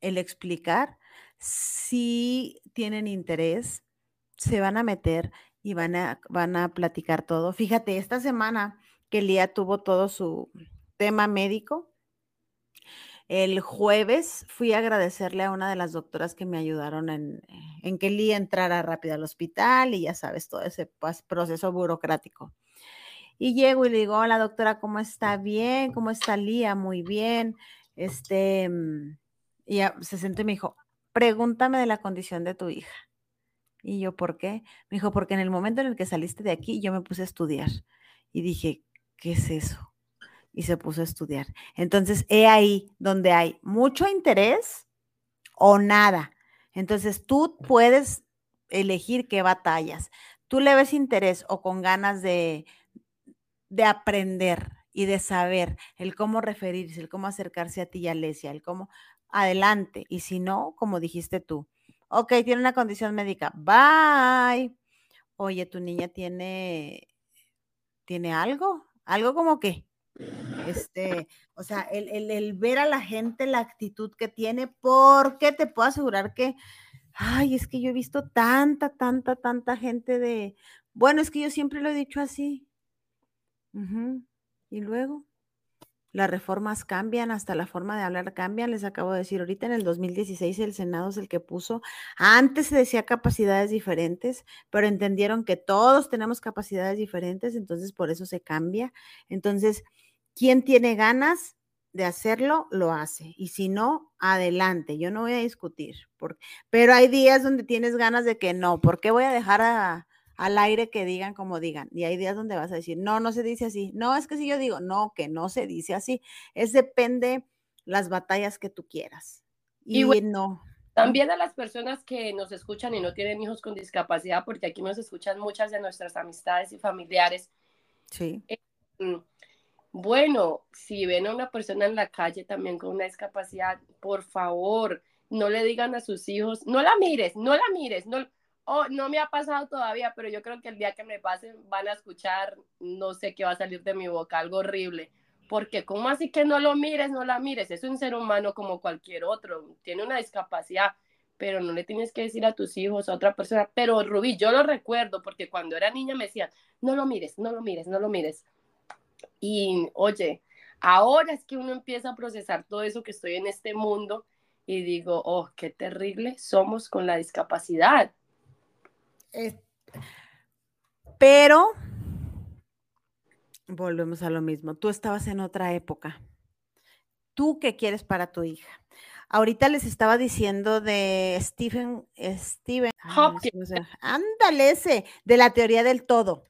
el explicar si tienen interés, se van a meter y van a, van a platicar todo. Fíjate, esta semana que Lía tuvo todo su tema médico, el jueves fui a agradecerle a una de las doctoras que me ayudaron en, que Lía entrara rápido al hospital y ya sabes, todo ese proceso burocrático. Y llego y le digo, hola doctora, ¿cómo está? Bien, ¿cómo está Lía? Muy bien. Este, mm, y se sentó y me dijo, pregúntame de la condición de tu hija. Y yo, ¿por qué? Me dijo, porque en el momento en el que saliste de aquí, yo me puse a estudiar. Y dije, ¿qué es eso? Y se puso a estudiar. Entonces, he ahí donde hay mucho interés o nada. Entonces, tú puedes elegir qué batallas. Tú le ves interés o con ganas de, de aprender y de saber el cómo referirse, el cómo acercarse a ti y a el cómo adelante. Y si no, como dijiste tú, ok, tiene una condición médica, bye. Oye, tu niña tiene, tiene algo, algo como que, este, o sea, el, el, el, ver a la gente la actitud que tiene, porque te puedo asegurar que, ay, es que yo he visto tanta, tanta, tanta gente de, bueno, es que yo siempre lo he dicho así, y luego, las reformas cambian, hasta la forma de hablar cambian. Les acabo de decir, ahorita en el 2016 el Senado es el que puso, antes se decía capacidades diferentes, pero entendieron que todos tenemos capacidades diferentes, entonces por eso se cambia. Entonces, quien tiene ganas de hacerlo, lo hace. Y si no, adelante. Yo no voy a discutir. pero hay días donde tienes ganas de que no. ¿Por qué voy a dejar a, al aire que digan como digan. Y hay días donde vas a decir, no, no se dice así. No, es que si yo digo, no, que no se dice así. Es depende las batallas que tú quieras. Y, no. También a las personas que nos escuchan y no tienen hijos con discapacidad, porque aquí nos escuchan muchas de nuestras amistades y familiares. Sí. Eh, mm, bueno, si ven a una persona en la calle también con una discapacidad, por favor, no le digan a sus hijos, no la mires, no la mires, no, Oh, no me ha pasado todavía, pero yo creo que el día que me pase van a escuchar, no sé qué va a salir de mi boca, algo horrible. Porque ¿cómo así que no lo mires, no la mires? Es un ser humano como cualquier otro, tiene una discapacidad, pero no le tienes que decir a tus hijos, a otra persona. Pero Rubí, yo lo recuerdo porque cuando era niña me decían, no lo mires, no lo mires, no lo mires. Y oye, ahora es que uno empieza a procesar todo eso que estoy en este mundo y digo, oh, qué terrible somos con la discapacidad pero volvemos a lo mismo. Tú estabas en otra época. ¿Tú qué quieres para tu hija? Ahorita les estaba diciendo de Stephen, Stephen, ándale ese, de la teoría del todo.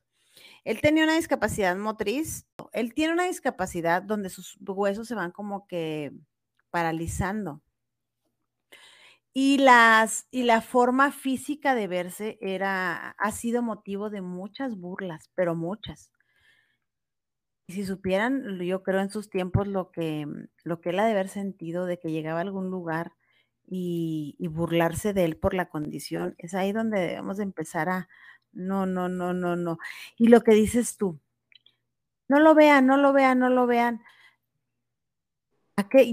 Él tenía una discapacidad motriz. Él tiene una discapacidad donde sus huesos se van como que paralizando. Y, las, y la forma física de verse era, ha sido motivo de muchas burlas, pero muchas. Y si supieran, yo creo en sus tiempos lo que, lo que él ha de haber sentido de que llegaba a algún lugar y, y burlarse de él por la condición, es ahí donde debemos empezar a, no, no, no, no, no. Y lo que dices tú, no lo vean, no lo vean, no lo vean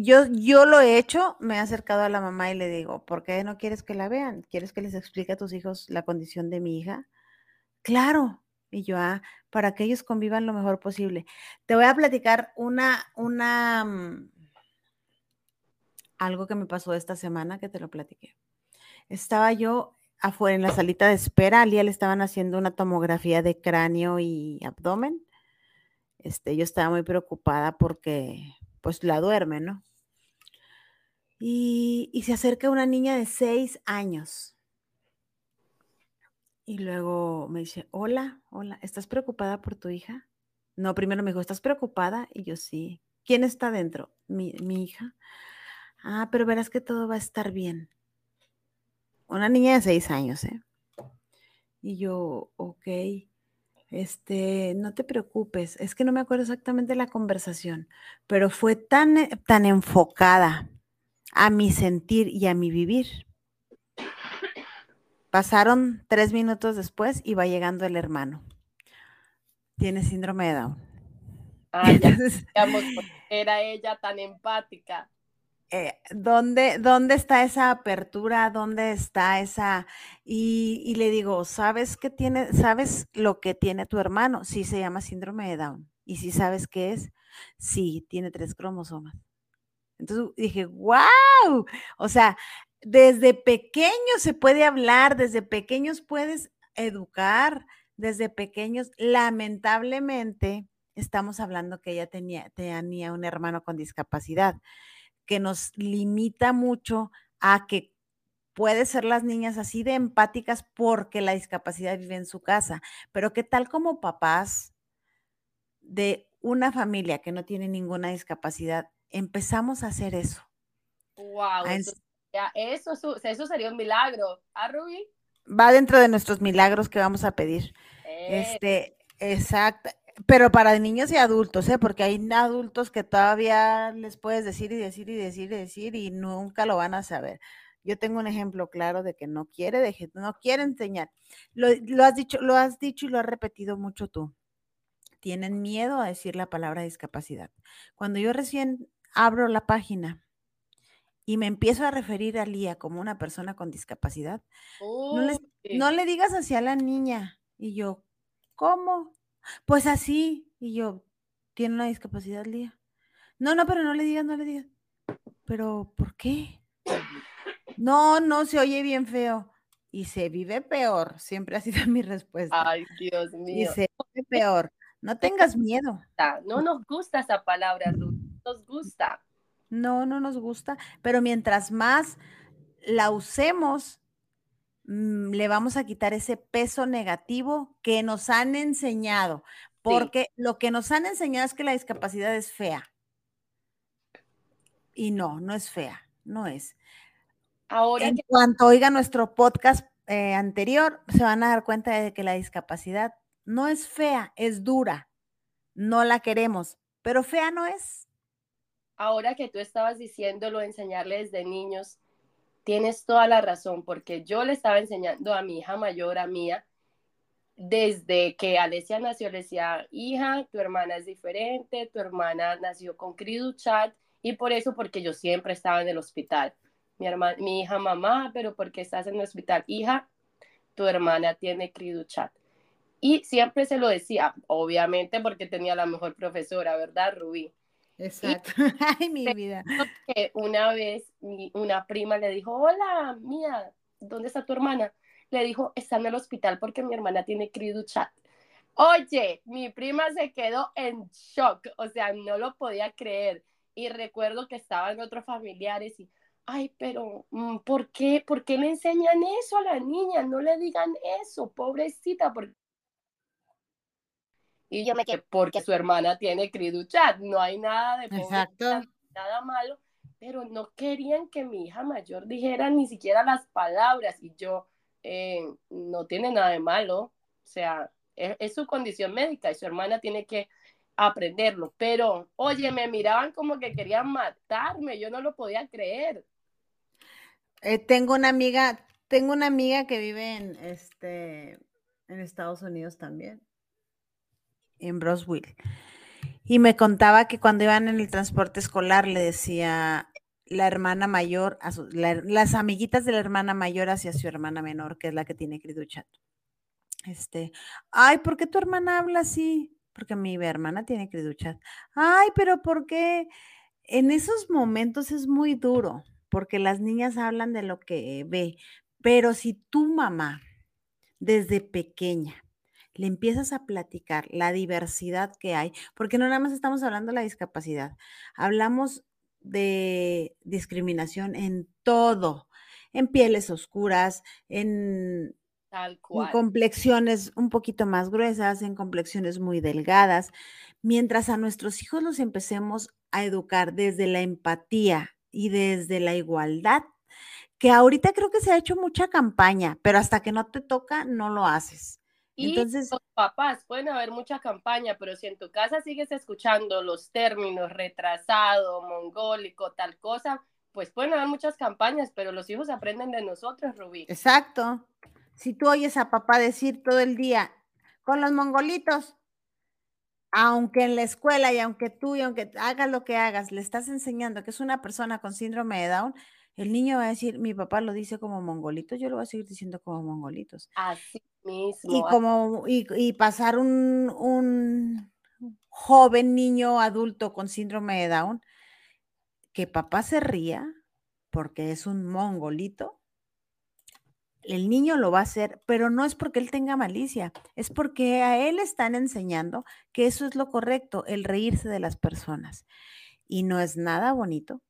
yo, yo lo he hecho, me he acercado a la mamá y le digo, ¿por qué no quieres que la vean? ¿Quieres que les explique a tus hijos la condición de mi hija? Claro. Y yo, ah, para que ellos convivan lo mejor posible. Te voy a platicar una, una, mm, algo que me pasó esta semana que te lo platiqué. Estaba yo afuera en la salita de espera, al día le estaban haciendo una tomografía de cráneo y abdomen. Este, yo estaba muy preocupada porque pues la duerme, ¿no? Y, se acerca una niña de seis años. Y luego me dice, hola, hola, ¿estás preocupada por tu hija? No, primero me dijo, ¿estás preocupada? Y yo sí. ¿Quién está dentro? Mi, mi hija. Ah, pero verás que todo va a estar bien. Una niña de seis años, ¿eh? Y yo, ok. Este, no te preocupes, es que no me acuerdo exactamente la conversación, pero fue tan, eh, tan enfocada a mi sentir y a mi vivir. Pasaron tres minutos después y va llegando el hermano. tiene síndrome de Down. Ah, ya digamos, ¿por qué era ella tan empática. Eh, ¿dónde, ¿dónde está esa apertura? ¿Dónde está esa? Y, le digo, ¿sabes qué tiene? ¿Sabes lo que tiene tu hermano? Sí, se llama síndrome de Down. ¿Y si sabes qué es? Sí, tiene tres cromosomas. Entonces dije, wow, o sea, desde pequeño se puede hablar, desde pequeños puedes educar, desde pequeños, lamentablemente, estamos hablando que ella tenía, tenía un hermano con discapacidad que nos limita mucho a que puede ser las niñas así de empáticas porque la discapacidad vive en su casa, pero qué tal como papás de una familia que no tiene ninguna discapacidad, empezamos a hacer eso. Wow, eso, eso, eso, sería un milagro. ¿Ah, Ruby? Va dentro de nuestros milagros que vamos a pedir. Eh. Este, exacto pero para niños y adultos, ¿eh? porque hay adultos que todavía les puedes decir y decir y decir y decir y nunca lo van a saber. Yo tengo un ejemplo claro de que no quiere, no quiere enseñar. Lo, has dicho, lo has dicho y lo has repetido mucho tú. Tienen miedo a decir la palabra discapacidad. Cuando yo recién abro la página y me empiezo a referir a Lía como una persona con discapacidad, no, no le digas hacia la niña. Y yo, ¿cómo? Pues así. Y yo, ¿tiene una discapacidad, Lía? No, no, pero no le digas, no le digas. Pero, ¿por qué? No, no, se oye bien feo. Y se vive peor. Siempre ha sido mi respuesta. Ay, Dios mío. Y se vive peor. No tengas miedo. No nos gusta esa palabra, Ruth. Nos gusta. No, no nos gusta. Pero mientras más la usemos, Mm, le vamos a quitar ese peso negativo que nos han enseñado, porque lo que nos han enseñado es que la discapacidad es fea. Y no, no es fea, no es. Ahora en cuanto oigan nuestro podcast eh, anterior, se van a dar cuenta de que la discapacidad no es fea, es dura. No la queremos, pero fea no es. Ahora que tú estabas diciéndolo, enseñarle desde niños, tienes toda la razón, porque yo le estaba enseñando a mi hija mayor, a Mía, desde que Alesia nació, le decía, hija, tu hermana es diferente, tu hermana nació con Criduchat, y por eso, porque yo siempre estaba en el hospital. Mi, mi hija, mamá, pero ¿por qué estás en el hospital? Hija, tu hermana tiene Criduchat. Y siempre se lo decía, obviamente porque tenía la mejor profesora, ¿verdad, Rubí? Exacto. Ay, mi vida. Que una vez una prima le dijo, hola, mía, ¿dónde está tu hermana? Le dijo, está en el hospital porque mi hermana tiene chat. Oye, mi prima se quedó en shock, o sea, no lo podía creer. Y recuerdo que estaban otros familiares y, ay, pero mm, ¿por qué? ¿Por qué le enseñan eso a la niña? No le digan eso, pobrecita, porque y yo me quedé, porque su hermana tiene Criduchat, no hay nada de Exacto. nada malo, pero no querían que mi hija mayor dijera ni siquiera las palabras y yo, eh, no tiene nada de malo, o sea, es, su condición médica y su hermana tiene que aprenderlo, pero oye, me miraban como que querían matarme, yo no lo podía creer. Eh, tengo una amiga, tengo una amiga que vive en este en Estados Unidos también en Broswell. Y me contaba que cuando iban en el transporte escolar le decía la hermana mayor, a las amiguitas de la hermana mayor hacia su hermana menor, que es la que tiene Criduchat. Este, ay, ¿por qué tu hermana habla así? Porque mi hermana tiene Criduchat. Ay, pero ¿por qué? En esos momentos es muy duro, porque las niñas hablan de lo que ve, pero si tu mamá desde pequeña le empiezas a platicar la diversidad que hay, porque no nada más estamos hablando de la discapacidad, hablamos de discriminación en todo, en pieles oscuras, en, complexiones un poquito más gruesas, en complexiones muy delgadas, mientras a nuestros hijos los empecemos a educar desde la empatía y desde la igualdad, que ahorita creo que se ha hecho mucha campaña, pero hasta que no te toca, no lo haces. Y Entonces, los papás, pueden haber mucha campaña, pero si en tu casa sigues escuchando los términos retrasado, mongólico, tal cosa, pues pueden haber muchas campañas, pero los hijos aprenden de nosotros, Rubí. Exacto. Si tú oyes a papá decir todo el día, con los mongolitos, aunque en la escuela y aunque tú y aunque hagas lo que hagas, le estás enseñando que es una persona con síndrome de Down, el niño va a decir, mi papá lo dice como mongolitos, yo lo voy a seguir diciendo como mongolitos. Así mismo. Y como, y, y pasar un, un joven niño adulto con síndrome de Down, que papá se ría porque es un mongolito, el niño lo va a hacer, pero no es porque él tenga malicia, es porque a él están enseñando que eso es lo correcto, el reírse de las personas. Y no es nada bonito,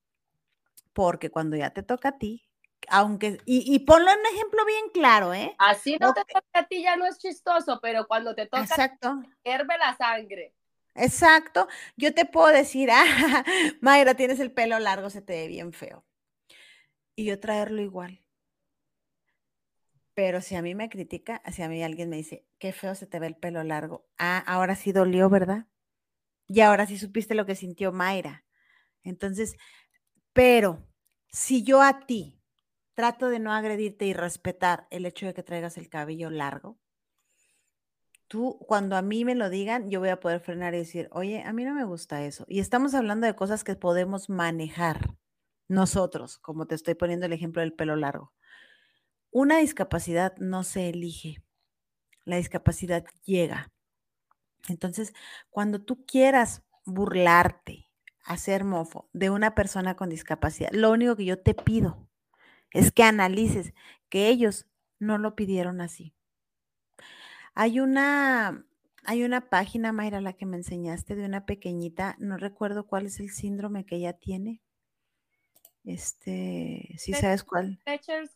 porque cuando ya te toca a ti, aunque, y, ponlo en un ejemplo bien claro, ¿eh? Así no te toca a ti ya no es chistoso, pero cuando te toca, Exacto. hierve la sangre. Exacto. Yo te puedo decir, ah, Mayra, tienes el pelo largo, se te ve bien feo. Y yo traerlo igual. Pero si a mí me critica, si a mí alguien me dice, qué feo se te ve el pelo largo. Ah, ahora sí dolió, ¿verdad? Y ahora sí supiste lo que sintió Mayra. Entonces, pero si yo a ti trato de no agredirte y respetar el hecho de que traigas el cabello largo, tú, cuando a mí me lo digan, yo voy a poder frenar y decir, oye, a mí no me gusta eso. Y estamos hablando de cosas que podemos manejar nosotros, como te estoy poniendo el ejemplo del pelo largo. Una discapacidad no se elige, la discapacidad llega. Entonces, cuando tú quieras burlarte, hacer mofo de una persona con discapacidad, lo único que yo te pido es que analices que ellos no lo pidieron así. Hay una, hay una página, Mayra, la que me enseñaste de una pequeñita, no recuerdo cuál es el síndrome que ella tiene. Este, ¿sí sabes cuál?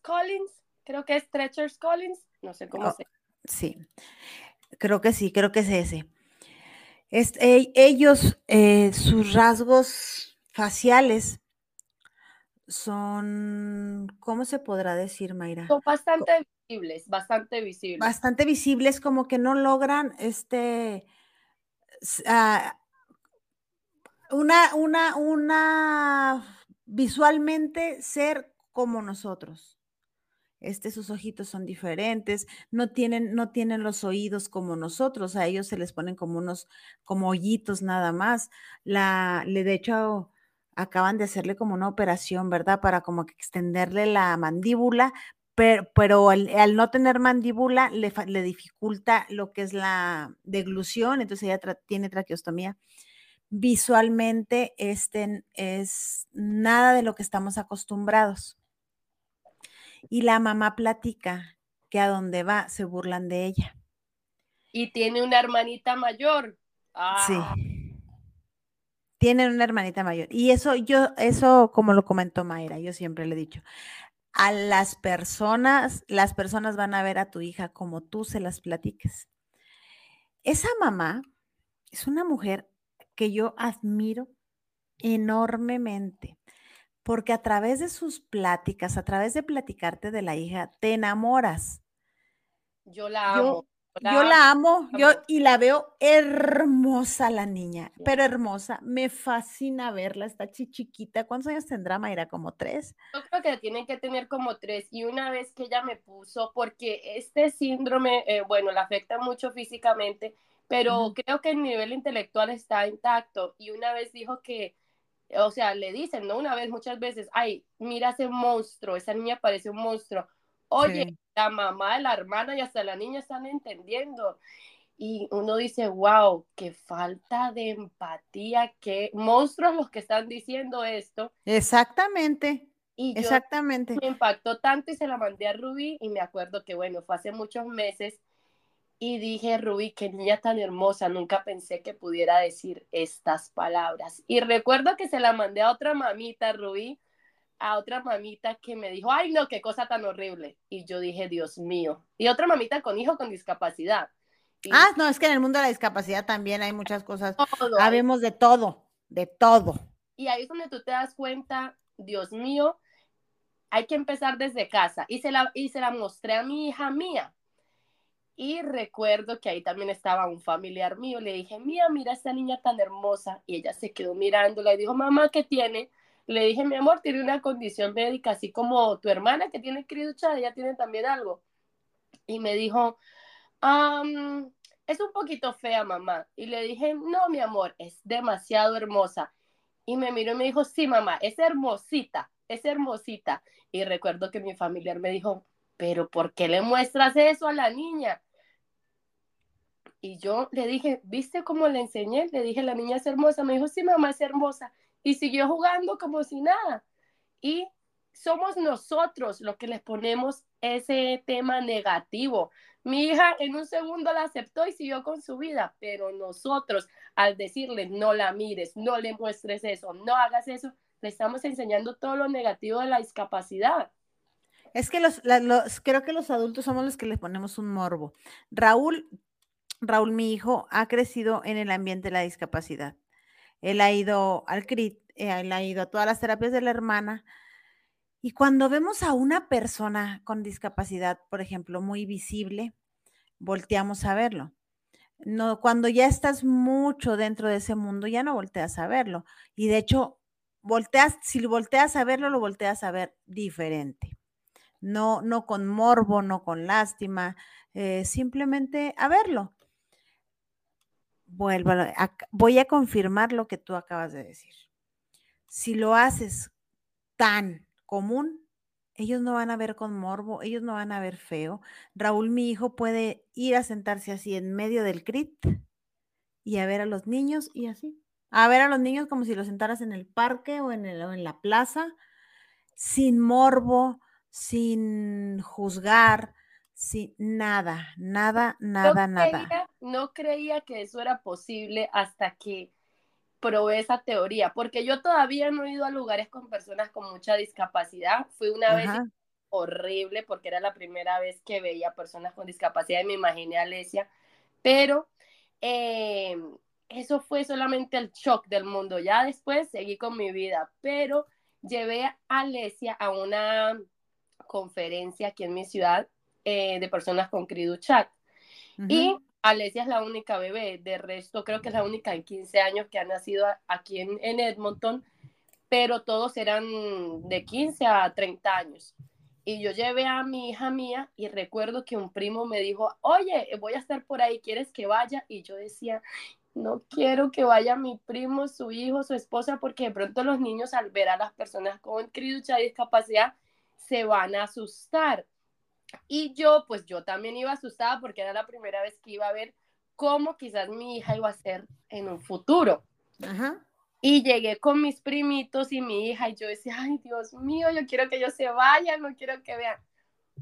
Collins creo que es Treacher's Collins, no sé cómo oh, se Sí, creo que sí, creo que es ese. E, ellos, eh, sus rasgos faciales son, ¿cómo se podrá decir, Mayra? Son bastante visibles, bastante visibles. Bastante visibles, como que no logran este, ah, una, una, una, visualmente ser como nosotros este, sus ojitos son diferentes, no tienen, no tienen los oídos como nosotros, a ellos se les ponen como unos, como hoyitos nada más. La, le de hecho, acaban de hacerle como una operación, ¿verdad? Para como que extenderle la mandíbula, pero, pero al, no tener mandíbula le, le, dificulta lo que es la deglución, entonces ella tiene traqueostomía. Visualmente, este es nada de lo que estamos acostumbrados. Y la mamá platica que a donde va se burlan de ella. Y tiene una hermanita mayor. Sí. Tienen una hermanita mayor. Y eso, yo, eso, como lo comentó Mayra, yo siempre le he dicho, a las personas, las personas van a ver a tu hija como tú se las platiques. Esa mamá es una mujer que yo admiro enormemente porque a través de sus pláticas, a través de platicarte de la hija, te enamoras. Yo la amo. Yo la, amo, yo y la veo hermosa la niña, pero hermosa. Me fascina verla, está chiquita. ¿Cuántos años tendrá Mayra? ¿Como tres? Yo creo que tiene que tener como tres. Y una vez que ella me puso, porque este síndrome, eh, bueno, la afecta mucho físicamente, pero creo que el nivel intelectual está intacto. Y una vez dijo que o sea, le dicen, ¿no? Una vez, muchas veces, ay, mira ese monstruo, esa niña parece un monstruo. Oye, la mamá, la hermana y hasta la niña están entendiendo. Y uno dice, wow, qué falta de empatía, qué monstruos los que están diciendo esto. Exactamente. Y Exactamente. Me impactó tanto y se la mandé a Ruby y me acuerdo que, bueno, fue hace muchos meses y dije, Rubí, qué niña tan hermosa, nunca pensé que pudiera decir estas palabras. Y recuerdo que se la mandé a otra mamita, Rubí, a otra mamita que me dijo, ay no, qué cosa tan horrible. Y yo dije, Dios mío. Y otra mamita con hijo con discapacidad. ah, no, es que en el mundo de la discapacidad también hay muchas cosas. Habemos de todo, de todo. Y ahí es donde tú te das cuenta, Dios mío, hay que empezar desde casa. Y se la, y se la mostré a mi hija mía y recuerdo que ahí también estaba un familiar mío. Le dije, mira, mira esta niña tan hermosa. Y ella se quedó mirándola y dijo, mamá, ¿qué tiene? Le dije, mi amor, tiene una condición médica, así como tu hermana que tiene criducha, ella tiene también algo. Y me dijo, es un poquito fea, mamá. Y le dije, no, mi amor, es demasiado hermosa. Y me miró y me dijo, sí, mamá, es hermosita, es hermosita. Y recuerdo que mi familiar me dijo, pero ¿por qué le muestras eso a la niña? Y yo le dije, ¿viste cómo le enseñé? Le dije, la niña es hermosa. Me dijo, sí, mamá, es hermosa. Y siguió jugando como si nada. Y somos nosotros los que les ponemos ese tema negativo. Mi hija en un segundo la aceptó y siguió con su vida, pero nosotros al decirle no la mires, no le muestres eso, no hagas eso, le estamos enseñando todo lo negativo de la discapacidad. Es que los, creo que los adultos somos los que les ponemos un morbo. Raúl, Raúl, mi hijo, ha crecido en el ambiente de la discapacidad. Él ha ido al CRIT, eh, él ha ido a todas las terapias de la hermana, y cuando vemos a una persona con discapacidad, por ejemplo, muy visible, volteamos a verlo. No, cuando ya estás mucho dentro de ese mundo, ya no volteas a verlo. Y de hecho, volteas, si volteas a verlo, lo volteas a ver diferente. No, no con morbo, no con lástima, eh, simplemente a verlo. Vuelvo voy a confirmar lo que tú acabas de decir. Si lo haces tan común, ellos no van a ver con morbo, ellos no van a ver feo. Raúl, mi hijo, puede ir a sentarse así en medio del crit y a ver a los niños y así. A ver a los niños como si los sentaras en el parque o en, en la plaza, sin morbo, sin juzgar, sin nada, nada, nada, nada. No creía que eso era posible hasta que probé esa teoría, porque yo todavía no he ido a lugares con personas con mucha discapacidad. Fui una vez horrible porque era la primera vez que veía personas con discapacidad y me imaginé a Alesia, pero eh, eso fue solamente el shock del mundo. Ya después seguí con mi vida, pero llevé a Alesia a una conferencia aquí en mi ciudad eh, de personas con Criduchat. Y Alesia es la única bebé, de resto creo que es la única en 15 años que ha nacido aquí en, Edmonton, pero todos eran de 15 a 30 años. Y yo llevé a mi hija mía y recuerdo que un primo me dijo, oye, voy a estar por ahí, ¿quieres que vaya? Y yo decía, no quiero que vaya mi primo, su hijo, su esposa, porque de pronto los niños al ver a las personas con criducha y discapacidad se van a asustar. Y yo, pues yo también iba asustada porque era la primera vez que iba a ver cómo quizás mi hija iba a ser en un futuro. Y llegué con mis primitos y mi hija y yo decía, ay Dios mío, yo quiero que ellos se vayan, no quiero que vean.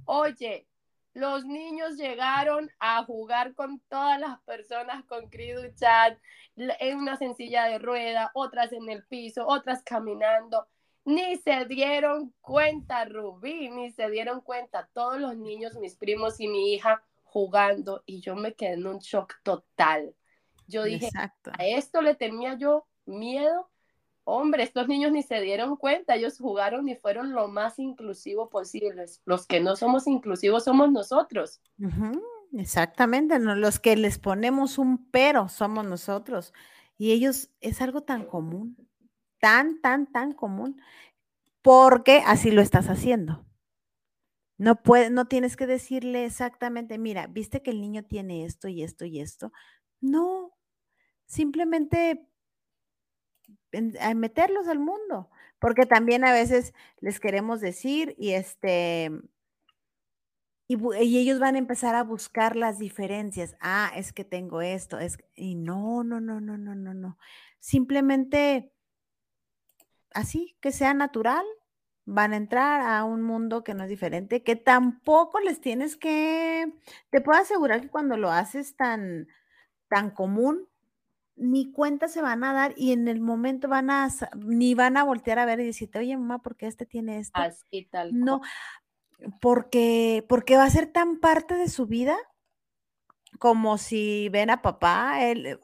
Oye, los niños llegaron a jugar con todas las personas con Chat en una sencilla de rueda, otras en el piso, otras caminando. Ni se dieron cuenta, Rubí, ni se dieron cuenta todos los niños, mis primos y mi hija jugando y yo me quedé en un shock total. Yo dije, a esto le tenía yo miedo. Hombre, estos niños ni se dieron cuenta, ellos jugaron y fueron lo más inclusivo posible. Los que no somos inclusivos somos nosotros. Exactamente, los que les ponemos un pero somos nosotros. Y ellos es algo tan común tan, tan, tan común, porque así lo estás haciendo. No, puede, no tienes que decirle exactamente, mira, viste que el niño tiene esto y esto y esto. No, simplemente meterlos al mundo, porque también a veces les queremos decir y este, y, y, ellos van a empezar a buscar las diferencias. Ah, es que tengo esto, es, y no, no, no, no, no, no, no. Simplemente así, que sea natural, van a entrar a un mundo que no es diferente, que tampoco les tienes que, te puedo asegurar que cuando lo haces tan, tan común, ni cuenta se van a dar y en el momento van a, ni van a voltear a ver y decirte, oye mamá, ¿por qué este tiene esto? Así tal. No, porque, porque va a ser tan parte de su vida como si ven a papá, él,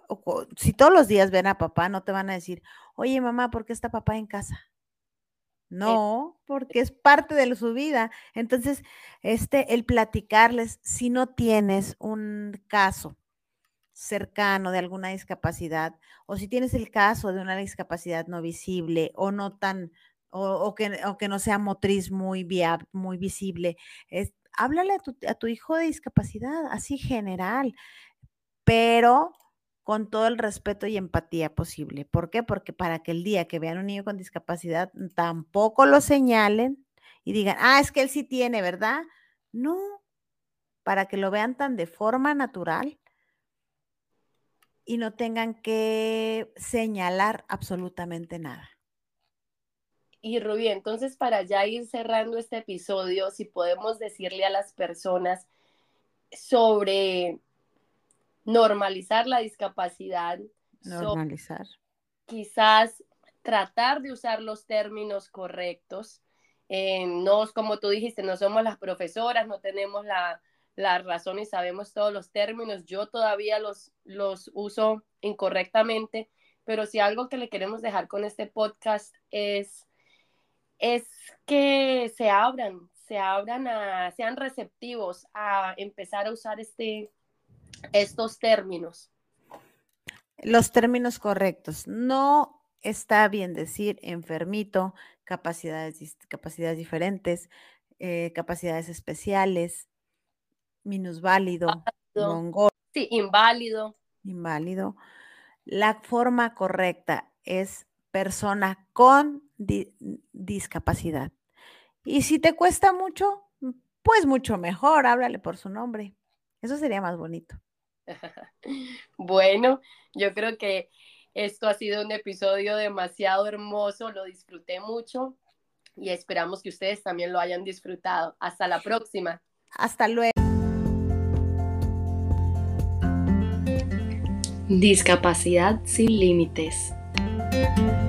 si todos los días ven a papá, no te van a decir, oye mamá, ¿por qué está papá en casa? No, porque es parte de su vida. Entonces, este, el platicarles, si no tienes un caso cercano de alguna discapacidad, o si tienes el caso de una discapacidad no visible o no tan, o, que, que, no sea motriz muy, muy visible, es, háblale a tu, hijo de discapacidad, así general pero con todo el respeto y empatía posible. ¿Por qué? Porque para que el día que vean un niño con discapacidad tampoco lo señalen y digan, ah, es que él sí tiene, ¿verdad? No, para que lo vean tan de forma natural y no tengan que señalar absolutamente nada. Y Rubí, entonces para ya ir cerrando este episodio, si podemos decirle a las personas sobre normalizar la discapacidad, normalizar. quizás tratar de usar los términos correctos. Eh, no, como tú dijiste, no somos las profesoras, no tenemos la, la razón y sabemos todos los términos. Yo todavía los, los uso incorrectamente, pero si algo que le queremos dejar con este podcast es es que se abran, se abran a, sean receptivos a empezar a usar este, estos términos. Los términos correctos. No está bien decir enfermito, capacidades, capacidades diferentes, eh, capacidades especiales, minusválido, mongol. Sí, inválido. Inválido. La forma correcta es persona con discapacidad. Y si te cuesta mucho, pues mucho mejor, háblale por su nombre. Eso sería más bonito. bueno, yo creo que esto ha sido un episodio demasiado hermoso, lo disfruté mucho y esperamos que ustedes también lo hayan disfrutado. Hasta la próxima. Hasta luego. Discapacidad sin límites. Música